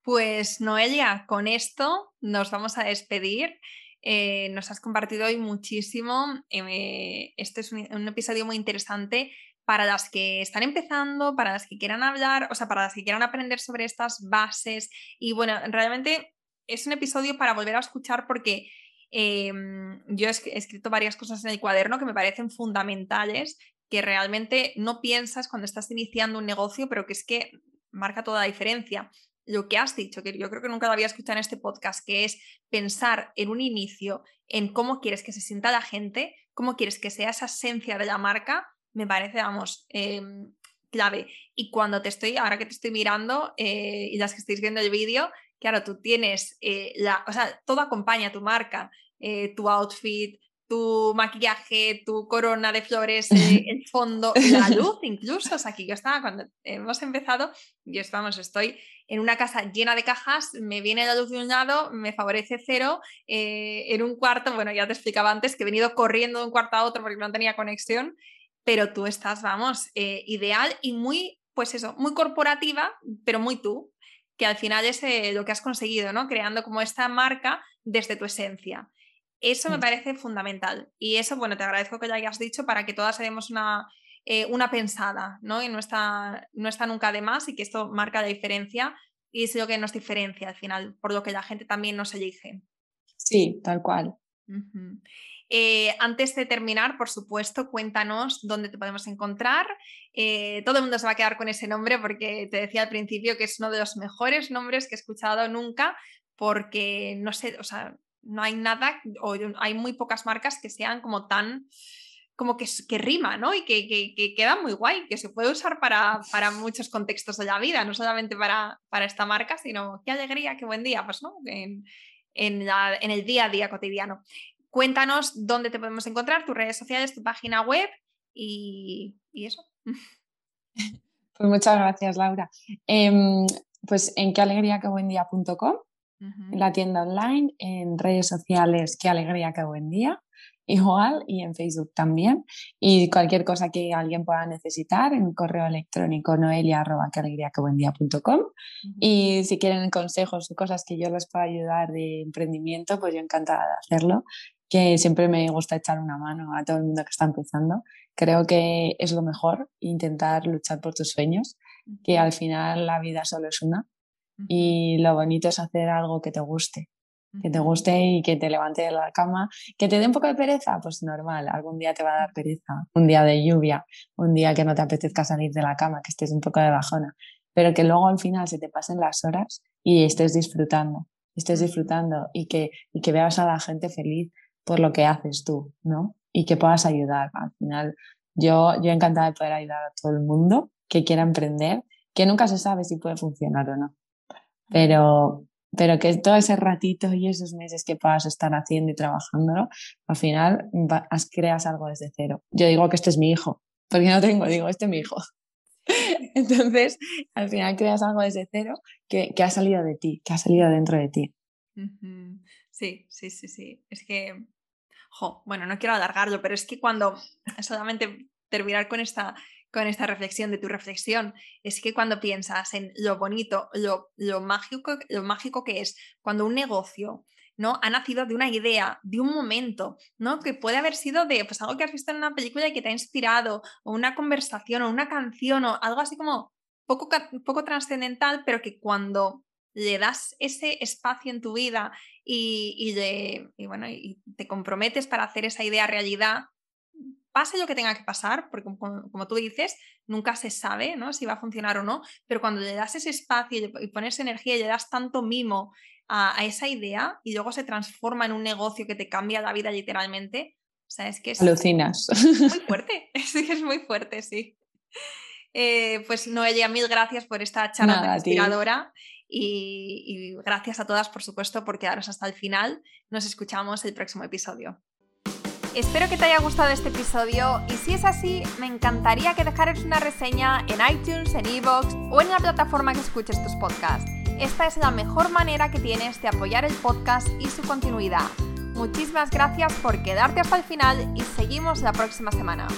Pues Noelia, con esto nos vamos a despedir. Eh, nos has compartido hoy muchísimo. Eh, este es un, un, episodio muy interesante para las que están empezando, para las que quieran hablar, o sea, para las que quieran aprender sobre estas bases. Y bueno, realmente es un episodio para volver a escuchar porque em, yo he escrito varias cosas en el cuaderno que me parecen fundamentales, que realmente no piensas cuando estás iniciando un negocio, pero que es que marca toda la diferencia. Lo que has dicho, que yo creo que nunca lo había escuchado en este podcast, que es pensar en un inicio, en cómo quieres que se sienta la gente, cómo quieres que sea esa esencia de la marca, me parece, vamos, em, clave. Y cuando te estoy, ahora que te estoy mirando eh, y las que estáis viendo el vídeo, claro, tú tienes, eh, la, o sea, todo acompaña tu marca, eh, tu outfit, tu maquillaje, tu corona de flores, eh, el fondo, la luz incluso. O sea, que yo estaba, cuando hemos empezado, yo vamos, estoy en una casa llena de cajas, me viene la luz de un lado, me favorece cero, en un cuarto, bueno, ya te explicaba antes que he venido corriendo de un cuarto a otro porque no tenía conexión, pero tú estás, vamos, ideal y muy, pues eso, muy corporativa, pero muy tú que al final es eh, lo que has conseguido, ¿no? Creando como esta marca desde tu esencia. Eso me parece fundamental. Y eso, bueno, te agradezco que lo hayas dicho para que todas demos una, eh, una pensada, ¿no? Y no está, no está nunca de más y que esto marca la diferencia y es lo que nos diferencia al final, por lo que la gente también nos elige. Sí, tal cual. Eh, antes de terminar, por supuesto, cuéntanos dónde te podemos encontrar. Eh, todo el mundo se va a quedar con ese nombre porque te decía al principio que es uno de los mejores nombres que he escuchado nunca, porque no sé, o sea, no hay nada o hay muy pocas marcas que sean como tan como que, que rima, ¿no? Y que, que, queda muy guay, que se puede usar para, para, muchos contextos de la vida, no solamente para, para esta marca, sino qué alegría, qué buen día, pues, ¿no? En, en, en el día a día cotidiano. Cuéntanos dónde te podemos encontrar, tus redes sociales, tu página web y, eso. Pues muchas gracias, Laura. Em, pues en quealegriaquebuendía.com, en la tienda online, en redes sociales, qué alegría, qué buen día, igual, y en Facebook también. Y cualquier cosa que alguien pueda necesitar, en correo electrónico noelia.quealegriaquebuendía.com. Y si quieren consejos o cosas que yo les pueda ayudar de emprendimiento, pues yo encantada de hacerlo que siempre me gusta echar una mano a todo el mundo que está empezando. Creo que es lo mejor intentar luchar por tus sueños, que al final la vida solo es una. Y lo bonito es hacer algo que te guste, que te guste y que te levante de la cama, que te dé un poco de pereza, pues normal, algún día te va a dar pereza, un día de lluvia, un día que no te apetezca salir de la cama, que estés un poco de bajona, pero que luego al final se te pasen las horas y estés disfrutando, estés disfrutando y que, y que veas a la gente feliz por lo que haces tú, ¿no? Y que puedas ayudar. Al final, yo, yo encantada de poder ayudar a todo el mundo que quiera emprender, que nunca se sabe si puede funcionar o no. Pero, pero que todo ese ratito y esos meses que puedas estar haciendo y trabajándolo, al final creas algo desde cero. Yo digo que este es mi hijo, porque no tengo, digo, este es mi hijo. Entonces, al final creas algo desde cero que, que ha salido de ti, que ha salido dentro de ti. Sí, sí, sí, sí. Es que bueno, no quiero alargarlo, pero es que cuando solamente terminar con esta, con esta reflexión de tu reflexión, es que cuando piensas en lo bonito, lo, lo, mágico, lo mágico que es cuando un negocio ¿no? ha nacido de una idea, de un momento, ¿no? que puede haber sido de pues, algo que has visto en una película y que te ha inspirado, o una conversación, o una canción, o algo así como poco, poco trascendental, pero que cuando le das ese espacio en tu vida y, y, bueno, y te comprometes para hacer esa idea realidad, pase lo que tenga que pasar, porque como, tú dices, nunca se sabe ¿no? si va a funcionar o no, pero cuando le das ese espacio y, pones energía y le das tanto mimo a, esa idea y luego se transforma en un negocio que te cambia la vida literalmente, o sea, es que es Alucinas. muy fuerte, es, es muy fuerte, sí. Eh, pues Noelia, mil gracias por esta charla tan inspiradora y, gracias a todas, por supuesto, por quedaros hasta el final. Nos escuchamos el próximo episodio. Espero que te haya gustado este episodio y si es así, me encantaría que dejaras una reseña en iTunes, en Evox o en la plataforma que escuches tus podcasts. Esta es la mejor manera que tienes de apoyar el podcast y su continuidad. Muchísimas gracias por quedarte hasta el final y seguimos la próxima semana.